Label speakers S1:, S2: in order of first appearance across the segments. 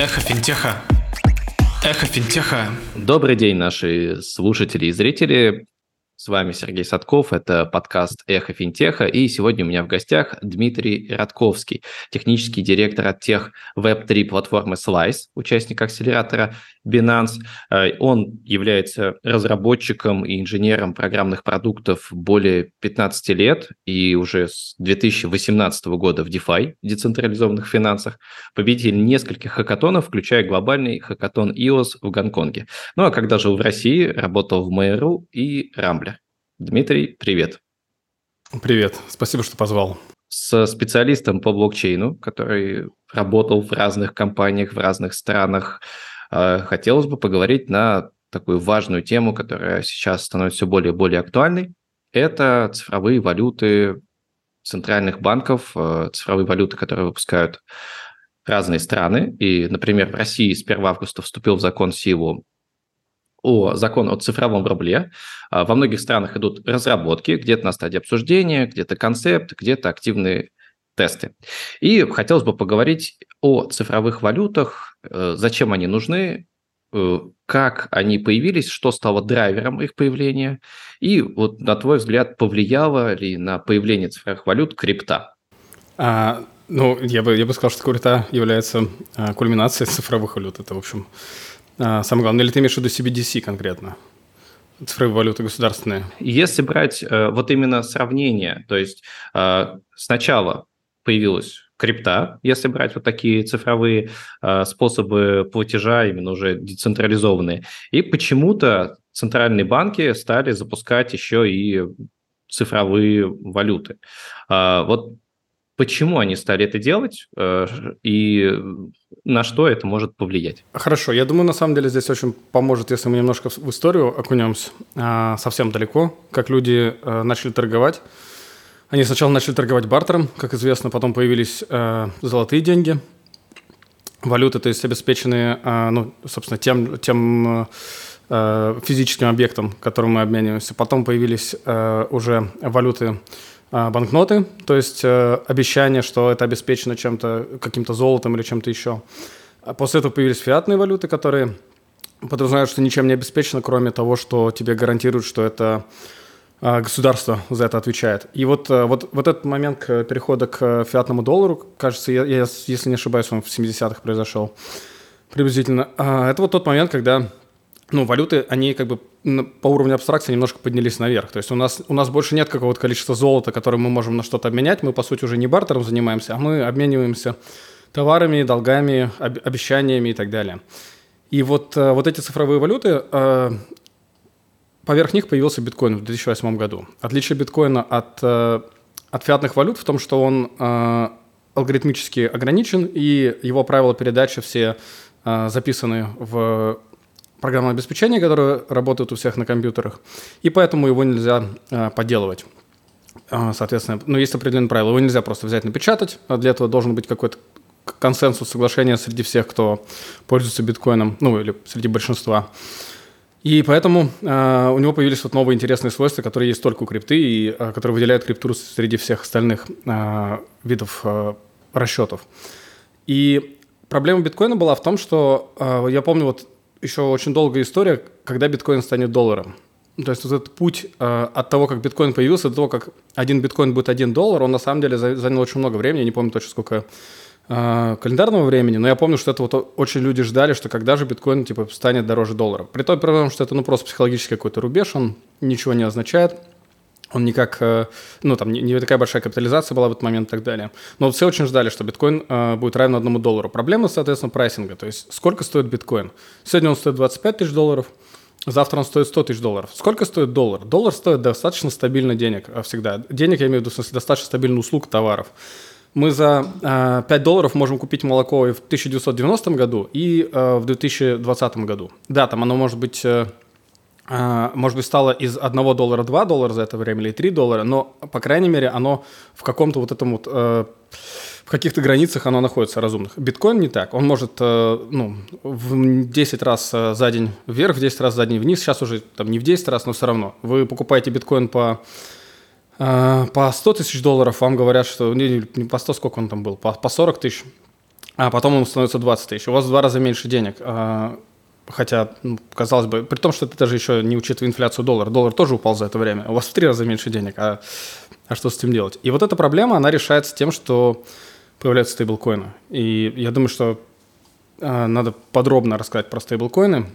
S1: Эхо финтеха. Эхо финтеха.
S2: Добрый день, наши слушатели и зрители. С вами Сергей Садков, это подкаст «Эхо финтеха», и сегодня у меня в гостях Дмитрий Радковский, технический директор от тех Web3 платформы Slice, участник акселератора Binance. Э, он является разработчиком и инженером программных продуктов более 15 лет и уже с 2018 года в DeFi, децентрализованных финансах, победитель нескольких хакатонов, включая глобальный хакатон EOS в Гонконге. Ну а когда жил в России, работал в Mail.ru и Рамбле. Дмитрий, привет.
S3: Привет, спасибо, что позвал.
S2: С специалистом по блокчейну, который работал в разных компаниях, в разных странах, хотелось бы поговорить на такую важную тему, которая сейчас становится все более и более актуальной. Это цифровые валюты центральных банков, э, цифровые валюты, которые выпускают разные страны. И, например, в России с 1 августа вступил в закон силу о закон о цифровом рубле. А, во многих странах идут разработки, где-то на стадии обсуждения, где-то концепт, где-то активные тесты. И хотелось бы поговорить о цифровых валютах, э, зачем они нужны, э, как они появились, что стало драйвером их появления, и вот на твой взгляд, повлияло ли на появление цифровых валют крипта?
S3: А, ну, я бы, я бы сказал, что крипта является а, кульминацией цифровых валют. Это, в общем, а, самое главное, или ты имеешь в виду CBDC конкретно? Цифровые валюты государственные.
S2: Если брать э, вот именно сравнение, то есть э, сначала появилась крипта, если брать вот такие цифровые э, способы платежа, именно уже децентрализованные, и почему-то центральные банки стали запускать еще и цифровые валюты. Э, вот почему они стали это делать э, и на что это может повлиять.
S3: Хорошо, я думаю, на самом деле здесь очень поможет, если мы немножко в историю окунемся а, совсем далеко, как люди э, начали торговать. Они сначала начали торговать бартером, как известно, потом появились э, золотые деньги, валюты, то есть обеспеченные, ну, собственно, тем, тем физическим объектом, которым мы обмениваемся. Потом появились уже валюты а, банкноты, то есть э, обещание, что это обеспечено чем-то, каким-то золотом или чем-то еще. А после этого появились фиатные валюты, которые подразумевают, что ничем не обеспечено, кроме того, что тебе гарантируют, что это государство за это отвечает. И вот, э, вот, вот этот момент к перехода к фиатному доллару, кажется, я, я если не ошибаюсь, он в 70-х произошел приблизительно. Это вот тот момент, когда ну, валюты, они как бы по уровню абстракции немножко поднялись наверх. То есть у нас, у нас больше нет какого-то количества золота, которое мы можем на что-то обменять. Мы, по сути, уже не бартером занимаемся, а мы обмениваемся товарами, долгами, об, обещаниями и так далее. И вот, э, вот эти цифровые валюты, э, поверх них появился биткоин в 2008 году. Отличие биткоина от, э, от фиатных валют в том, что он алгоритмически ограничен, и его правила передачи все записаны в программное обеспечение, которое работает у всех на компьютерах, и поэтому его нельзя э, подделывать. Э, соответственно, ну, есть определенные правила. Его нельзя просто взять, напечатать. А для этого должен быть какой-то консенсус, соглашение среди всех, кто пользуется биткоином, ну, или среди большинства. И поэтому э, у него появились вот новые интересные свойства, которые есть только у крипты, и э, которые выделяют криптуру среди всех остальных э, видов э, расчетов. И проблема биткоина была в том, что э, я помню, вот еще очень долгая история, когда биткоин станет долларом. То есть вот этот путь э, от того, как биткоин появился, до того, как один биткоин будет один доллар, он на самом деле занял очень много времени. Я не помню точно сколько календарного времени, но я помню, что это вот очень люди ждали, что когда же биткоин типа станет дороже доллара. При том, при том что это ну просто психологический какой-то рубеж, он ничего не означает он никак, э, ну, там не, не такая большая капитализация была в этот момент и так далее. Но все очень ждали, что биткоин э, будет равен одному доллару. Проблема, соответственно, прайсинга, то есть сколько стоит биткоин. Сегодня он стоит 25 тысяч долларов, завтра он стоит 100 тысяч долларов. Сколько стоит доллар? Доллар стоит достаточно стабильно денег э, всегда. Денег, я имею в виду, в смысле, достаточно стабильно услуг, товаров. Мы за э, 5 долларов можем купить молоко и в 1990 году, и э, в 2020 году. Да, там оно может быть... Э, а, может быть, стало из 1 доллара 2 доллара за это время или 3 доллара, но, по крайней мере, оно в каком-то вот этом вот, э, в каких-то границах оно находится разумных. Биткоин не так. Он может, э, ну, в 10 раз э, за день вверх, в 10 раз за день вниз. Сейчас уже там не в 10 раз, но все равно. Вы покупаете биткоин по по 100 тысяч долларов, вам говорят, что не, не по 100, сколько он там был, по, по 40 тысяч, а потом он становится 20 тысяч. У вас в два раза меньше денег. А, хотя, ну, казалось бы, при том, что это даже еще не учитывая инфляцию доллара. Доллар тоже упал за это время. У вас в три раза меньше денег. А, а что с этим делать? И вот эта проблема, она решается тем, что появляются стейблкоины. И я думаю, что а, надо подробно рассказать про стейблкоины.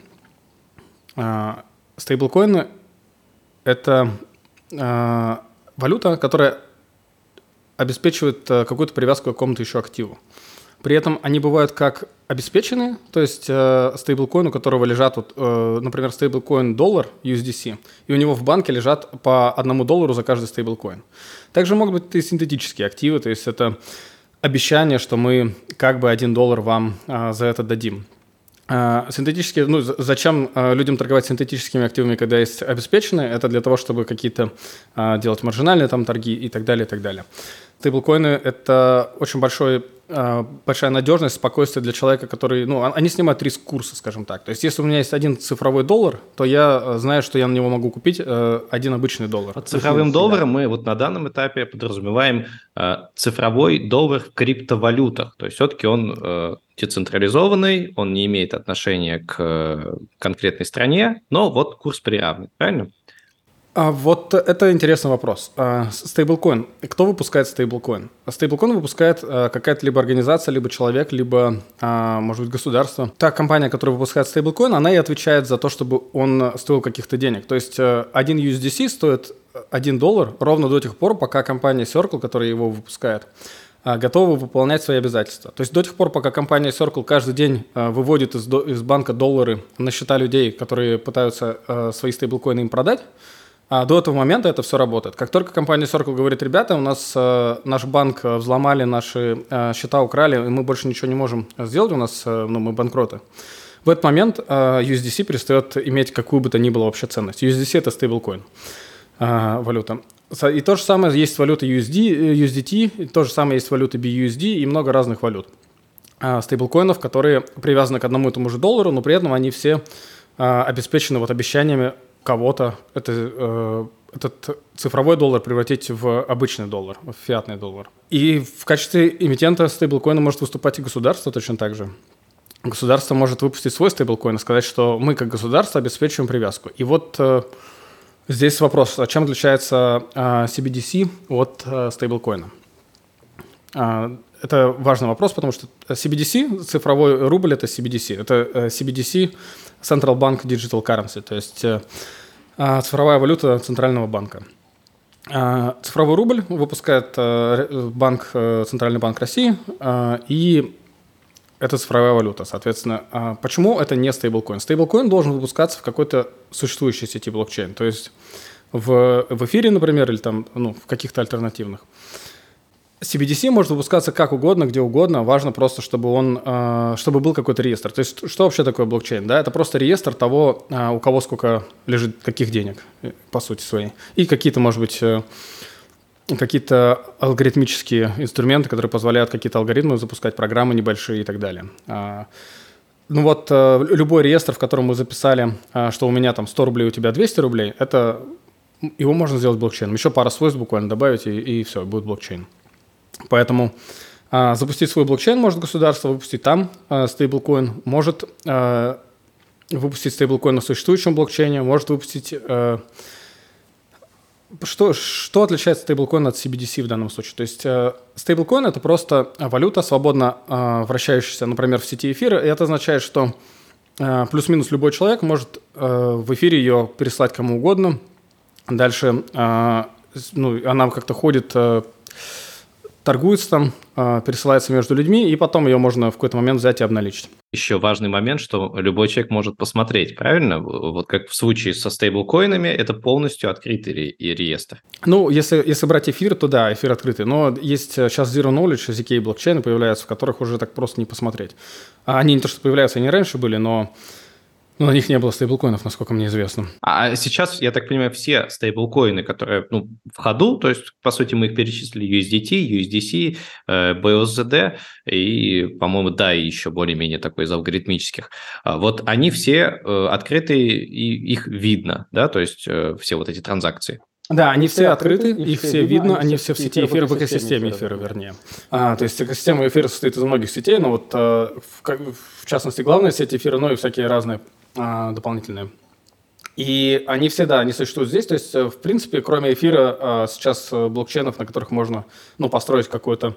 S3: А, стейблкоины – это а, валюта, которая обеспечивает а, какую-то привязку к какому-то еще активу. При этом они бывают как обеспеченные, то есть э, стейблкоин, у которого лежат, вот, э, например, стейблкоин доллар USDC, и у него в банке лежат по одному доллару за каждый стейблкоин. Также могут быть и синтетические активы, то есть это обещание, что мы как бы один доллар вам э, за это дадим. Э, синтетические, ну, зачем э, людям торговать синтетическими активами, когда есть обеспеченные? Это для того, чтобы какие-то э, делать маржинальные там торги и так далее, и так далее. Стейблкоины – это очень большой а, большая надежность, спокойствие для человека, который, ну, они снимают риск курса, скажем так. То есть, если у меня есть один цифровой доллар, то я э, знаю, что я на него могу купить э, один обычный доллар.
S2: Под цифровым долларом мы вот на данном этапе подразумеваем э, цифровой доллар в криптовалютах. То есть, все-таки он децентрализованный, он не имеет отношения к конкретной стране, но вот курс приравнен, правильно?
S3: А вот это интересный вопрос. А, стейблкоин. Кто выпускает стейблкоин? Стейблкоин выпускает а, какая-то либо организация, либо человек, либо, может быть, государство. Та компания, которая выпускает стейблкоин, она и отвечает за то, чтобы он стоил каких-то денег. То есть один USDC стоит 1 доллар ровно до тех пор, пока компания Circle, которая его выпускает, готова выполнять свои обязательства. То есть до тех пор, пока компания Circle каждый день выводит из, из банка доллары на счета людей, которые пытаются свои стейблкоины им продать, а до этого момента это все работает. Как только компания Circle говорит, ребята, у нас э, наш банк э, взломали, наши э, счета украли, и мы больше ничего не можем сделать, у нас, э, ну, мы банкроты. В этот момент э, USDC перестает иметь какую бы то ни было вообще ценность. USDC – это стейблкоин, э, валюта. И то же самое есть валюта USD, USDT, и то же самое есть валюта BUSD и много разных валют. Э, стейблкоинов, которые привязаны к одному и тому же доллару, но при этом они все э, обеспечены вот обещаниями кого-то это, э, этот цифровой доллар превратить в обычный доллар, в фиатный доллар. И в качестве эмитента стейблкоина может выступать и государство точно так же. Государство может выпустить свой стейблкоин и сказать, что мы как государство обеспечиваем привязку. И вот э, здесь вопрос, а чем отличается э, CBDC от э, стейблкоина? Э, это важный вопрос, потому что CBDC, цифровой рубль, это CBDC. Это э, CBDC Central Bank Digital Currency, то есть э, а, цифровая валюта Центрального банка. А, цифровой рубль выпускает э, банк, э, Центральный банк России, и это цифровая валюта, соответственно. А почему это не стейблкоин? Стейблкоин должен выпускаться в какой-то существующей сети блокчейн, то есть в, в эфире, например, или там, ну, в каких-то альтернативных. CBDC может выпускаться как угодно, где угодно. Важно просто, чтобы он, э, чтобы был какой-то реестр. То есть, что вообще такое блокчейн? Да, это просто реестр того, э, у кого сколько лежит каких денег, э, по сути своей. И какие-то, может быть, какие-то алгоритмические инструменты, которые позволяют какие-то алгоритмы запускать, программы небольшие и так далее. А, ну вот любой реестр, в котором мы записали, что у меня там 100 рублей, у тебя 200 рублей, это его можно сделать блокчейном. Еще пара свойств буквально добавить, и, и все, будет блокчейн. Поэтому а, запустить свой блокчейн может государство, выпустить там а, стейблкоин, может а, выпустить стейблкоин на существующем блокчейне, может выпустить... А, что, что отличает стейблкоин от CBDC в данном случае? То есть э, стейблкоин – это просто валюта, свободно э, вращающаяся, например, в сети эфира, и это означает, что э, плюс-минус любой человек может э, в эфире ее переслать кому угодно. Дальше э, ну, она как-то ходит э, торгуется там, а, пересылается между людьми, и потом ее можно в какой-то момент взять и обналичить.
S2: Еще важный момент, что любой человек может посмотреть, правильно? Вот как в случае со стейблкоинами, это полностью открытый ре- реестр.
S3: Ну, если, если брать эфир, то да, эфир открытый. Но есть сейчас Zero Knowledge, ZK блокчейны появляются, в которых уже так просто не посмотреть. А они не то, что появляются, они раньше были, но ну, на них не было стейблкоинов, насколько мне известно.
S2: А сейчас, я так понимаю, все стейблкоины, которые ну, в ходу, то есть, по сути, мы их перечислили USDT, USDC, э, BUSD и, по-моему, да, и еще более-менее такой из алгоритмических. А вот они все э, открытые, и их видно, да, то есть э, все вот эти транзакции.
S3: Да, они все открыты, их все видно, они все в сети эфира, в экосистеме эфира, вернее. А, то есть экосистема эфира состоит из многих сетей, но вот а, в, в частности главная сеть эфира, но и всякие разные а, дополнительные. И они все, да, они существуют здесь. То есть, э, в принципе, кроме эфира, а, сейчас э, блокчейнов, на которых можно ну, построить какой-то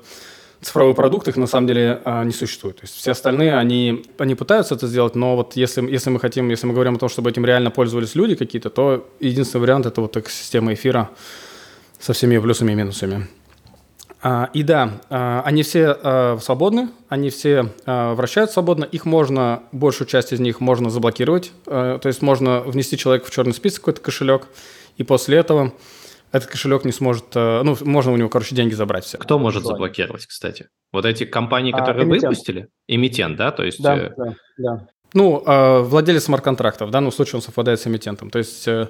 S3: цифровой продукт, их на самом деле а, не существует. То есть все остальные, они, они пытаются это сделать, но вот если, если мы хотим, если мы говорим о том, чтобы этим реально пользовались люди какие-то, то единственный вариант – это вот экосистема эфира со всеми плюсами и минусами. А, и да, а, они все а, свободны, они все вращаются свободно, их можно, большую часть из них можно заблокировать, то есть можно внести человека в черный список, какой-то кошелек, и после этого этот кошелек не сможет, ну, можно у него, короче, деньги забрать все.
S2: Кто может заблокировать, кстати? Вот эти компании, которые а, выпустили? Эмитент, да? То есть...
S3: Да, э... да, да. Ну, владелец смарт-контрактов, в данном случае он совпадает с эмитентом. То есть э,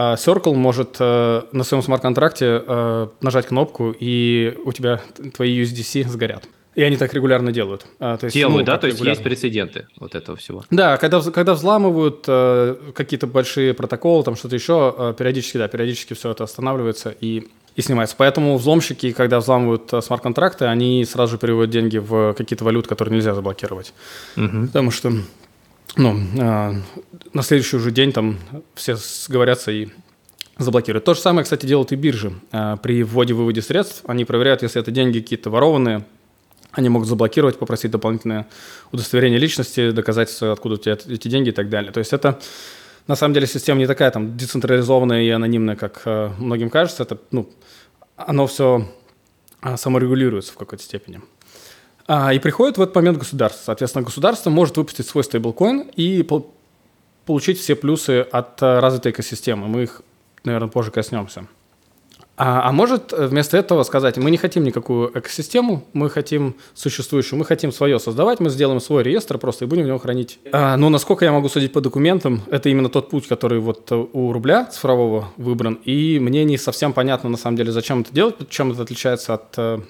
S3: Circle может э, на своем смарт-контракте э, нажать кнопку, и у тебя твои USDC сгорят. И они так регулярно делают.
S2: А, то есть, делают, ну, да? То есть есть прецеденты вот этого всего?
S3: Да, когда, когда взламывают э, какие-то большие протоколы, там что-то еще, э, периодически, да, периодически все это останавливается и, и снимается. Поэтому взломщики, когда взламывают э, смарт-контракты, они сразу же переводят деньги в какие-то валюты, которые нельзя заблокировать. Угу. Потому что ну, э, на следующий уже день там все сговорятся и заблокируют. То же самое, кстати, делают и биржи. Э, при вводе-выводе средств они проверяют, если это деньги какие-то ворованные, они могут заблокировать, попросить дополнительное удостоверение личности, доказательства, откуда у тебя эти деньги и так далее. То есть это на самом деле система не такая там децентрализованная и анонимная, как э, многим кажется. Это, ну, оно все саморегулируется в какой-то степени. А, и приходит в этот момент государство. Соответственно, государство может выпустить свой стейблкоин и по получить все плюсы от э, развитой экосистемы. Мы их, наверное, позже коснемся. А, а может э, вместо этого сказать, мы не хотим никакую экосистему, мы хотим существующую, мы хотим свое создавать, мы сделаем свой реестр просто и будем в него хранить. А, но насколько я могу судить по документам, это именно тот путь, который вот э, у рубля цифрового выбран, и мне не совсем понятно на самом деле, зачем это делать, чем это отличается от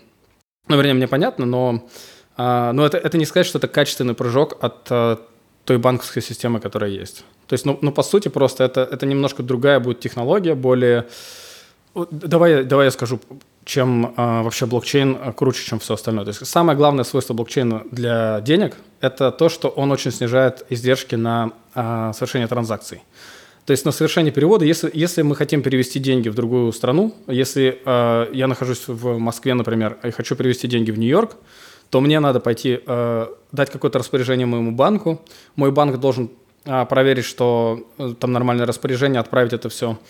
S3: ну, вернее, мне понятно, но, а, но это, это не сказать, что это качественный прыжок от а, той банковской системы, которая есть. То есть, ну, ну по сути, просто это, это немножко другая будет технология, более... Давай, давай я скажу, чем а, вообще блокчейн круче, чем все остальное. То есть самое главное свойство блокчейна для денег – это то, что он очень снижает издержки на а, совершение транзакций. То есть на совершение перевода, если, если мы хотим перевести деньги в другую страну, если э, я нахожусь в Москве, например, и хочу перевести деньги в Нью-Йорк, то мне надо пойти э, дать какое-то распоряжение моему банку. Мой банк должен э, проверить, что э, там нормальное распоряжение, отправить это все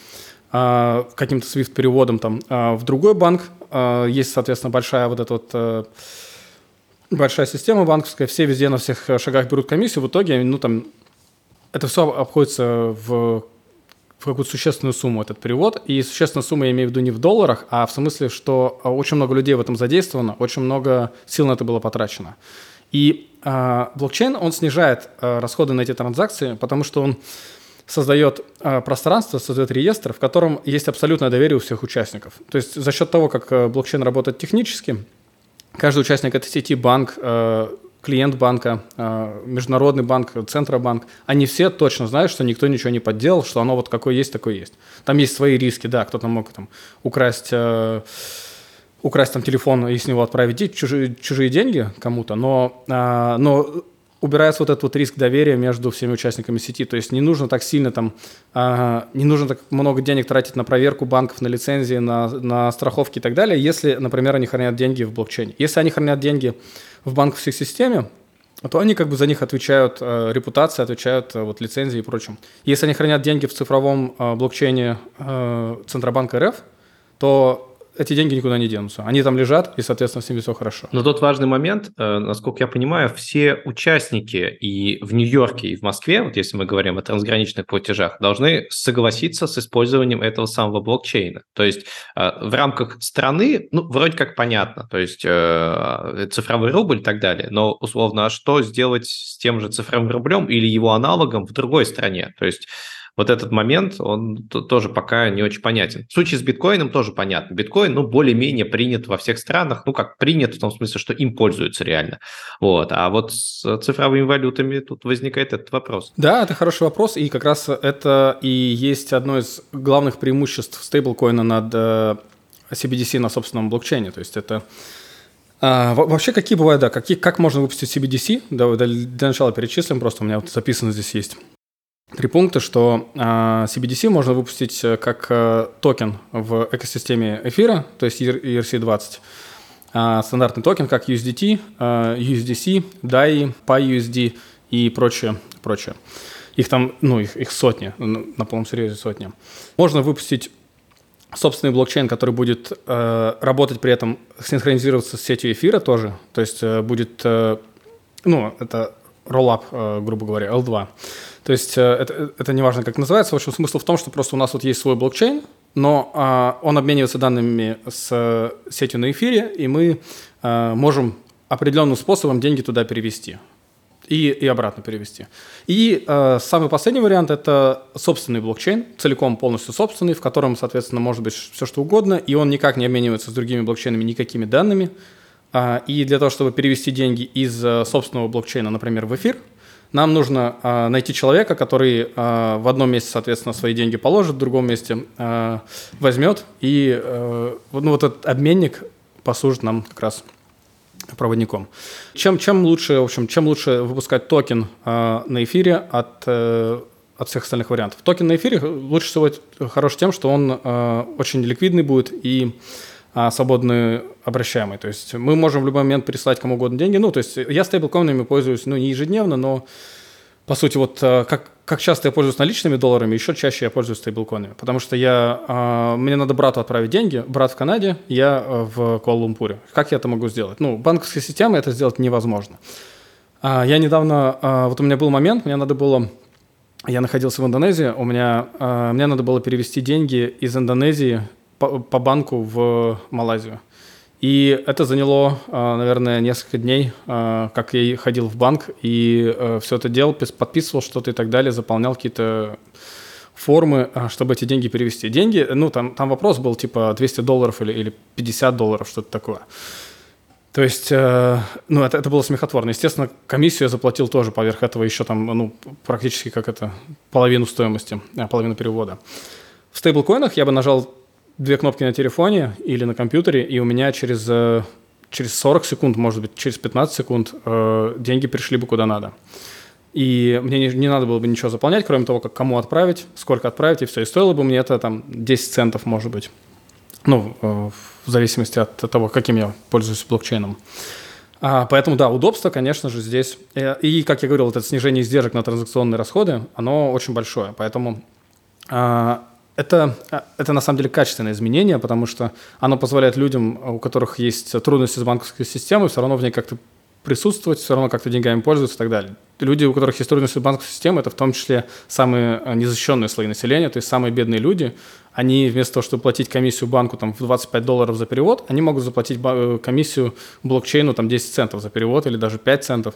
S3: э, каким-то SWIFT-переводом там, э, в другой банк. Э, есть, соответственно, большая вот эта вот... Э, большая система банковская, все везде на всех шагах берут комиссию, в итоге, ну, там, это все обходится в, в какую-то существенную сумму, этот перевод. И существенная сумма я имею в виду не в долларах, а в смысле, что а, очень много людей в этом задействовано, очень много сил на это было потрачено. И э, блокчейн, он снижает э, расходы на эти транзакции, потому что он создает э, пространство, создает реестр, в котором есть абсолютное доверие у всех участников. То есть за счет того, как э, блокчейн работает технически, каждый участник этой сети, банк, э, клиент банка, а, международный банк, Центробанк, они все точно знают, что никто ничего не подделал, что оно вот какое есть, такое есть. Там есть свои риски, да, кто-то мог там украсть, э, украсть там телефон и с него отправить чужие, чужие деньги кому-то, но, а, но убирается вот этот вот риск доверия между всеми участниками сети. То есть не нужно так сильно там, э, не нужно так много денег тратить на проверку банков, на лицензии, на, на страховки и так далее, если, например, они хранят деньги в блокчейне. Если они хранят деньги в банковской системе, то они как бы за них отвечают э, репутация, отвечают э, вот лицензии и прочим. Если они хранят деньги в цифровом э, блокчейне э, Центробанка РФ, то эти деньги никуда не денутся. Они там лежат, и, соответственно, с ними все хорошо.
S2: Но тот важный момент, э, насколько я понимаю, все участники и в Нью-Йорке, и в Москве, вот если мы говорим о трансграничных платежах, должны согласиться с использованием этого самого блокчейна. То есть э, в рамках страны, ну, вроде как понятно, то есть э, цифровой рубль и так далее, но, условно, а что сделать с тем же цифровым рублем или его аналогом в другой стране? То есть вот этот момент, он тоже пока не очень понятен. В случае с биткоином тоже понятно. Биткоин, ну, более-менее принят во всех странах, ну, как принят в том смысле, что им пользуются реально. Вот. А вот с цифровыми валютами тут возникает этот вопрос.
S3: Да, это хороший вопрос, и как раз это и есть одно из главных преимуществ стейблкоина над CBDC на собственном блокчейне. То есть это а, вообще, какие бывают, да, какие, как можно выпустить CBDC? Да, для начала перечислим, просто у меня вот записано здесь есть три пункта, что а, CBDC можно выпустить э, как а, токен в экосистеме эфира, то есть ERC-20, а, стандартный токен, как USDT, а, USDC, DAI, PyUSD и прочее, прочее. Их там, ну, их, их сотни, на полном серьезе сотни. Можно выпустить собственный блокчейн, который будет э, работать при этом, синхронизироваться с сетью эфира тоже, то есть э, будет, э, ну, это rollup, э, грубо говоря, L2. То есть э, это, это не важно, как называется. В общем, смысл в том, что просто у нас вот есть свой блокчейн, но э, он обменивается данными с э, сетью на эфире, и мы э, можем определенным способом деньги туда перевести и, и обратно перевести. И э, самый последний вариант – это собственный блокчейн, целиком полностью собственный, в котором, соответственно, может быть все что угодно, и он никак не обменивается с другими блокчейнами никакими данными. Э, и для того, чтобы перевести деньги из собственного блокчейна, например, в эфир – нам нужно э, найти человека, который э, в одном месте, соответственно, свои деньги положит, в другом месте э, возьмет, и э, ну, вот этот обменник послужит нам как раз проводником. Чем, чем, лучше, в общем, чем лучше выпускать токен э, на эфире от, э, от всех остальных вариантов? Токен на эфире лучше всего хорош тем, что он э, очень ликвидный будет и а, свободно обращаемый. То есть мы можем в любой момент переслать кому угодно деньги. Ну, то есть я стейблкоинами пользуюсь, ну, не ежедневно, но по сути, вот э, как, как часто я пользуюсь наличными долларами, еще чаще я пользуюсь стейблкоинами. Потому что я, а, мне надо брату отправить деньги, брат в Канаде, я э, в Куала-Лумпуре. Как я это могу сделать? Ну, банковской системой это сделать невозможно. А, я недавно, а, вот у меня был момент, мне надо было я находился в Индонезии, у меня, мне надо было перевести деньги из Индонезии по, по банку в Малайзию. И это заняло, а, наверное, несколько дней, а, как я ходил в банк и а, все это делал, подписывал что-то и так далее, заполнял какие-то формы, чтобы эти деньги перевести. Деньги, ну, там, там вопрос был типа 200 долларов или, или 50 долларов, что-то такое. То есть, э, ну, это, это было смехотворно. Естественно, комиссию я заплатил тоже поверх этого еще там, ну, практически как это, половину стоимости, половину перевода. В стейблкоинах я бы нажал две кнопки на телефоне или на компьютере, и у меня через, э, через 40 секунд, может быть, через 15 секунд э, деньги пришли бы куда надо. И мне не, не надо было бы ничего заполнять, кроме того, как кому отправить, сколько отправить, и все. И стоило бы мне это там 10 центов, может быть. Ну, э, в зависимости от того, каким я пользуюсь блокчейном. А, поэтому, да, удобство, конечно же, здесь. И, и, как я говорил, это снижение издержек на транзакционные расходы, оно очень большое. Поэтому а, это, а, это на самом деле качественное изменение, потому что оно позволяет людям, у которых есть трудности с банковской системой, все равно в ней как-то присутствовать, все равно как-то деньгами пользоваться и так далее. Люди, у которых есть трудности с банковской системой, это в том числе самые а, незащищенные слои населения, то есть самые бедные люди, они вместо того, чтобы платить комиссию банку там, в 25 долларов за перевод, они могут заплатить э, комиссию блокчейну там, 10 центов за перевод или даже 5 центов.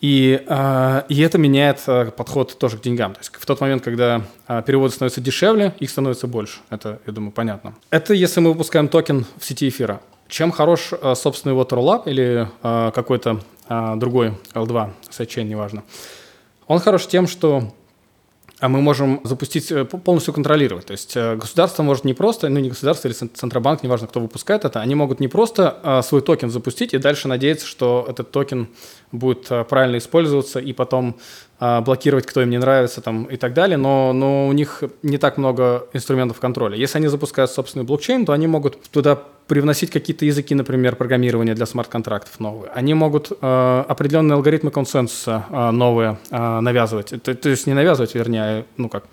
S3: И, э, и это меняет э, подход тоже к деньгам. То есть в тот момент, когда э, переводы становятся дешевле, их становится больше. Это, я думаю, понятно. Это если мы выпускаем токен в сети эфира. Чем хорош э, собственный вот Rollup или какой-то другой L2, сайдчейн, неважно. Он хорош тем, что а мы можем запустить, э, полностью контролировать. То есть э, государство может не просто, ну не государство или Центробанк, неважно, кто выпускает это, они могут не просто а, свой токен запустить и дальше надеяться, что этот токен будет э, правильно использоваться и потом блокировать, кто им не нравится там, и так далее, но, но у них не так много инструментов контроля. Если они запускают собственный блокчейн, то они могут туда привносить какие-то языки, например, программирования для смарт-контрактов новые. Они могут э, определенные алгоритмы консенсуса э, новые э, навязывать. То, то есть не навязывать, вернее, а, ну как,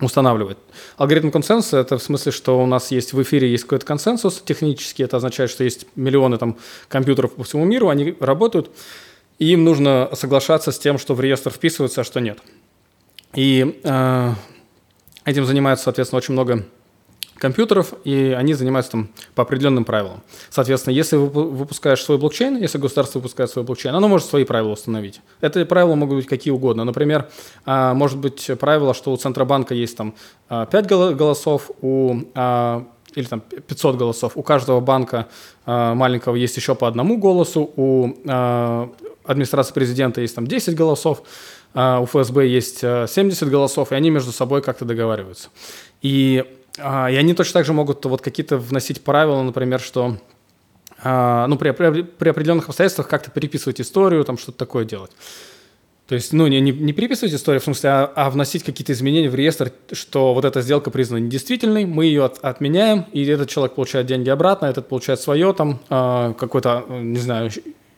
S3: устанавливать. Алгоритм консенсуса – это в смысле, что у нас есть в эфире есть какой-то консенсус технический, это означает, что есть миллионы там компьютеров по всему миру, они работают, им нужно соглашаться с тем, что в реестр вписывается, а что нет. И э, этим занимается, соответственно, очень много компьютеров, и они занимаются там по определенным правилам. Соответственно, если вы выпускаешь свой блокчейн, если государство выпускает свой блокчейн, оно может свои правила установить. Это правила могут быть какие угодно. Например, а, может быть правило, что у Центробанка есть там 5 голосов, у а, или там 500 голосов. У каждого банка маленького есть еще по одному голосу, у администрации президента есть там 10 голосов, у ФСБ есть 70 голосов, и они между собой как-то договариваются. И а, и они точно так же могут вот какие-то вносить правила, например, что а, ну, при, при, при определенных обстоятельствах как-то переписывать историю, там что-то такое делать. То есть, ну, не, не, не переписывать историю, в смысле, а, а вносить какие-то изменения в реестр, что вот эта сделка признана недействительной, мы ее от, отменяем, и этот человек получает деньги обратно, этот получает свое, там, э, какое-то, не знаю,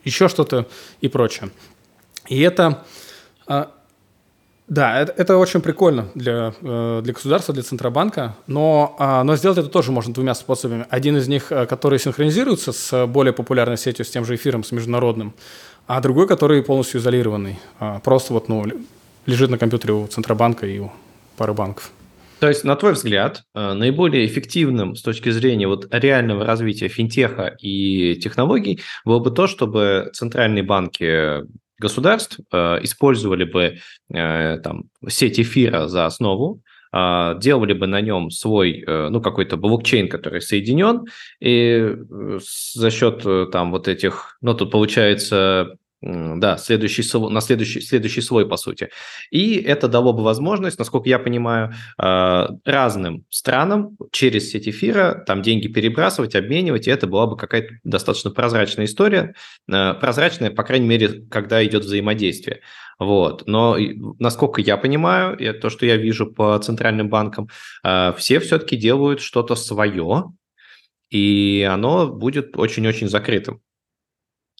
S3: еще что-то и прочее. И это, да, это, это очень прикольно для, э, для государства, для Центробанка, но, а, но сделать это тоже можно двумя способами. Один из них, э, который синхронизируется с более популярной сетью, с тем же эфиром, с международным, а другой, который полностью изолированный. А, просто вот, ну, лежит на компьютере у Центробанка и у пары банков.
S2: То есть, на твой взгляд, э, наиболее эффективным с точки зрения вот реального развития финтеха и технологий было бы то, чтобы центральные банки государств э, использовали бы э, там, сеть эфира за основу, делали бы на нем свой, э, ну, какой-то блокчейн, который соединен, и э, за счет э, там вот этих, ну, тут получается да, следующий, на следующий, следующий слой, по сути. И это дало бы возможность, насколько я понимаю, а, разным странам через сеть эфира там деньги перебрасывать, обменивать, и это была бы какая-то достаточно прозрачная история, а, прозрачная, по крайней мере, когда идет взаимодействие. Вот. Но, насколько я понимаю, и то, что я вижу по центральным банкам, а, все все-таки делают что-то свое, и оно будет очень-очень закрытым.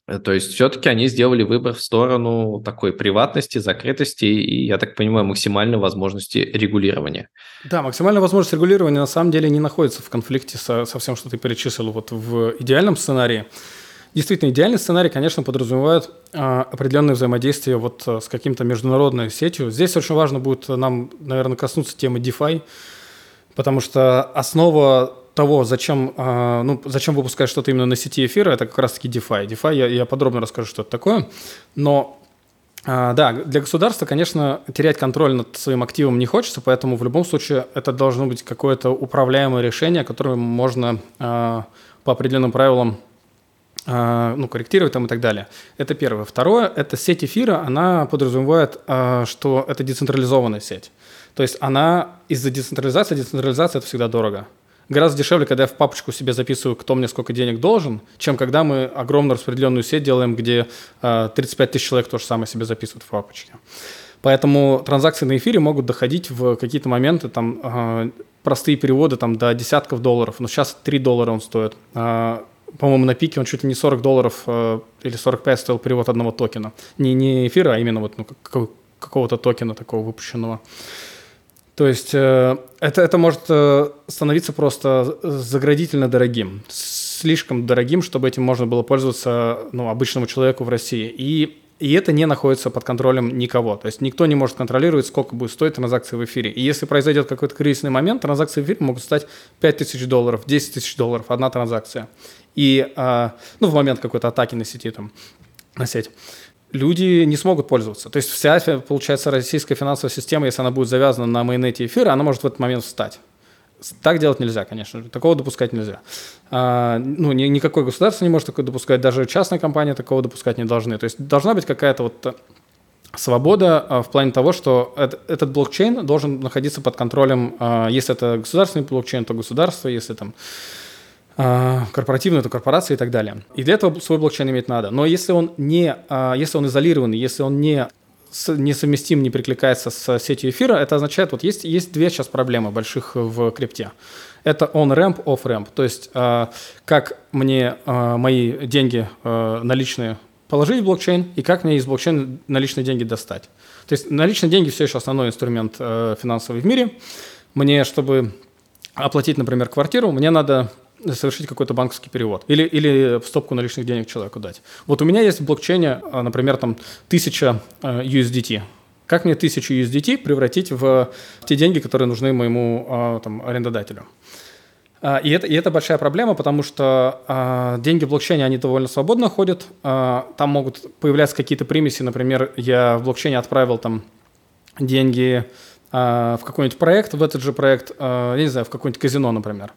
S2: Э, то есть все-таки они сделали выбор в сторону такой приватности, закрытости и, я так понимаю, максимальной возможности регулирования.
S3: Да, максимальная возможность регулирования на самом деле не находится в конфликте со, со всем, что ты перечислил вот в идеальном сценарии. Действительно, идеальный сценарий, конечно, подразумевает э, определенное взаимодействие вот э, с каким-то международной сетью. Здесь очень важно будет нам, наверное, коснуться темы DeFi, потому что основа того, зачем, а, ну, зачем выпускать что-то именно на сети эфира, это как раз-таки DeFi. DeFi я, я подробно расскажу, что это такое. Но а, да, для государства, конечно, терять контроль над своим активом не хочется, поэтому в любом случае это должно быть какое-то управляемое решение, которое можно а, по определенным правилам ну, корректировать там и так далее. Это первое. Второе, это сеть эфира, она подразумевает, что это децентрализованная сеть. То есть она из-за децентрализации, децентрализация – это всегда дорого гораздо дешевле, когда я в папочку себе записываю, кто мне сколько денег должен, чем когда мы огромную распределенную сеть делаем, где э, 35 тысяч человек то же самое себе записывают в папочке. Поэтому транзакции на эфире могут доходить в какие-то моменты, там, э, простые переводы там, до десятков долларов, но сейчас 3 доллара он стоит. Э, по-моему, на пике он чуть ли не 40 долларов э, или 45 стоил перевод одного токена. Не, не эфира, а именно вот, ну, какого-то токена такого выпущенного. То есть э, это, это может э, становиться просто заградительно дорогим, слишком дорогим, чтобы этим можно было пользоваться ну, обычному человеку в России. И, и это не находится под контролем никого. То есть никто не может контролировать, сколько будет стоить транзакция в эфире. И если произойдет какой-то кризисный момент, транзакции в эфире могут стать 5 тысяч долларов, 10 тысяч долларов, одна транзакция. И э, ну, в момент какой-то атаки на сети, там, на сеть люди не смогут пользоваться. То есть вся, получается, российская финансовая система, если она будет завязана на майонете эфира, она может в этот момент встать. Так делать нельзя, конечно. Такого допускать нельзя. А, ну, ни, никакое государство не может такое допускать, даже частные компании такого допускать не должны. То есть должна быть какая-то вот э, свобода а, в плане того, что этот блокчейн должен находиться под контролем, а, если это государственный блокчейн, то государство, если там корпоративную, то корпорации и так далее. И для этого свой блокчейн иметь надо. Но если он не, а, если он изолированный, если он не несовместим, не прикликается с сетью эфира, это означает, вот есть, есть две сейчас проблемы больших в крипте. Это on-ramp, off-ramp. То есть а, как мне мои деньги наличные положить в блокчейн и как мне из блокчейна наличные деньги достать. То есть наличные деньги все еще основной инструмент финансовый в мире. Мне, чтобы оплатить, например, квартиру, мне надо совершить какой-то банковский перевод или, или стопку наличных денег человеку дать. Вот у меня есть в блокчейне, а, например, там 1000 а, USDT. Как мне 1000 USDT превратить в те деньги, которые нужны моему а, там, арендодателю? А, и это, и это большая проблема, потому что э, деньги в блокчейне, они довольно свободно ходят. Э, там могут появляться какие-то примеси. Например, я в блокчейне отправил там деньги э, в какой-нибудь проект, в этот же проект, э, я не знаю, в какое-нибудь казино, например.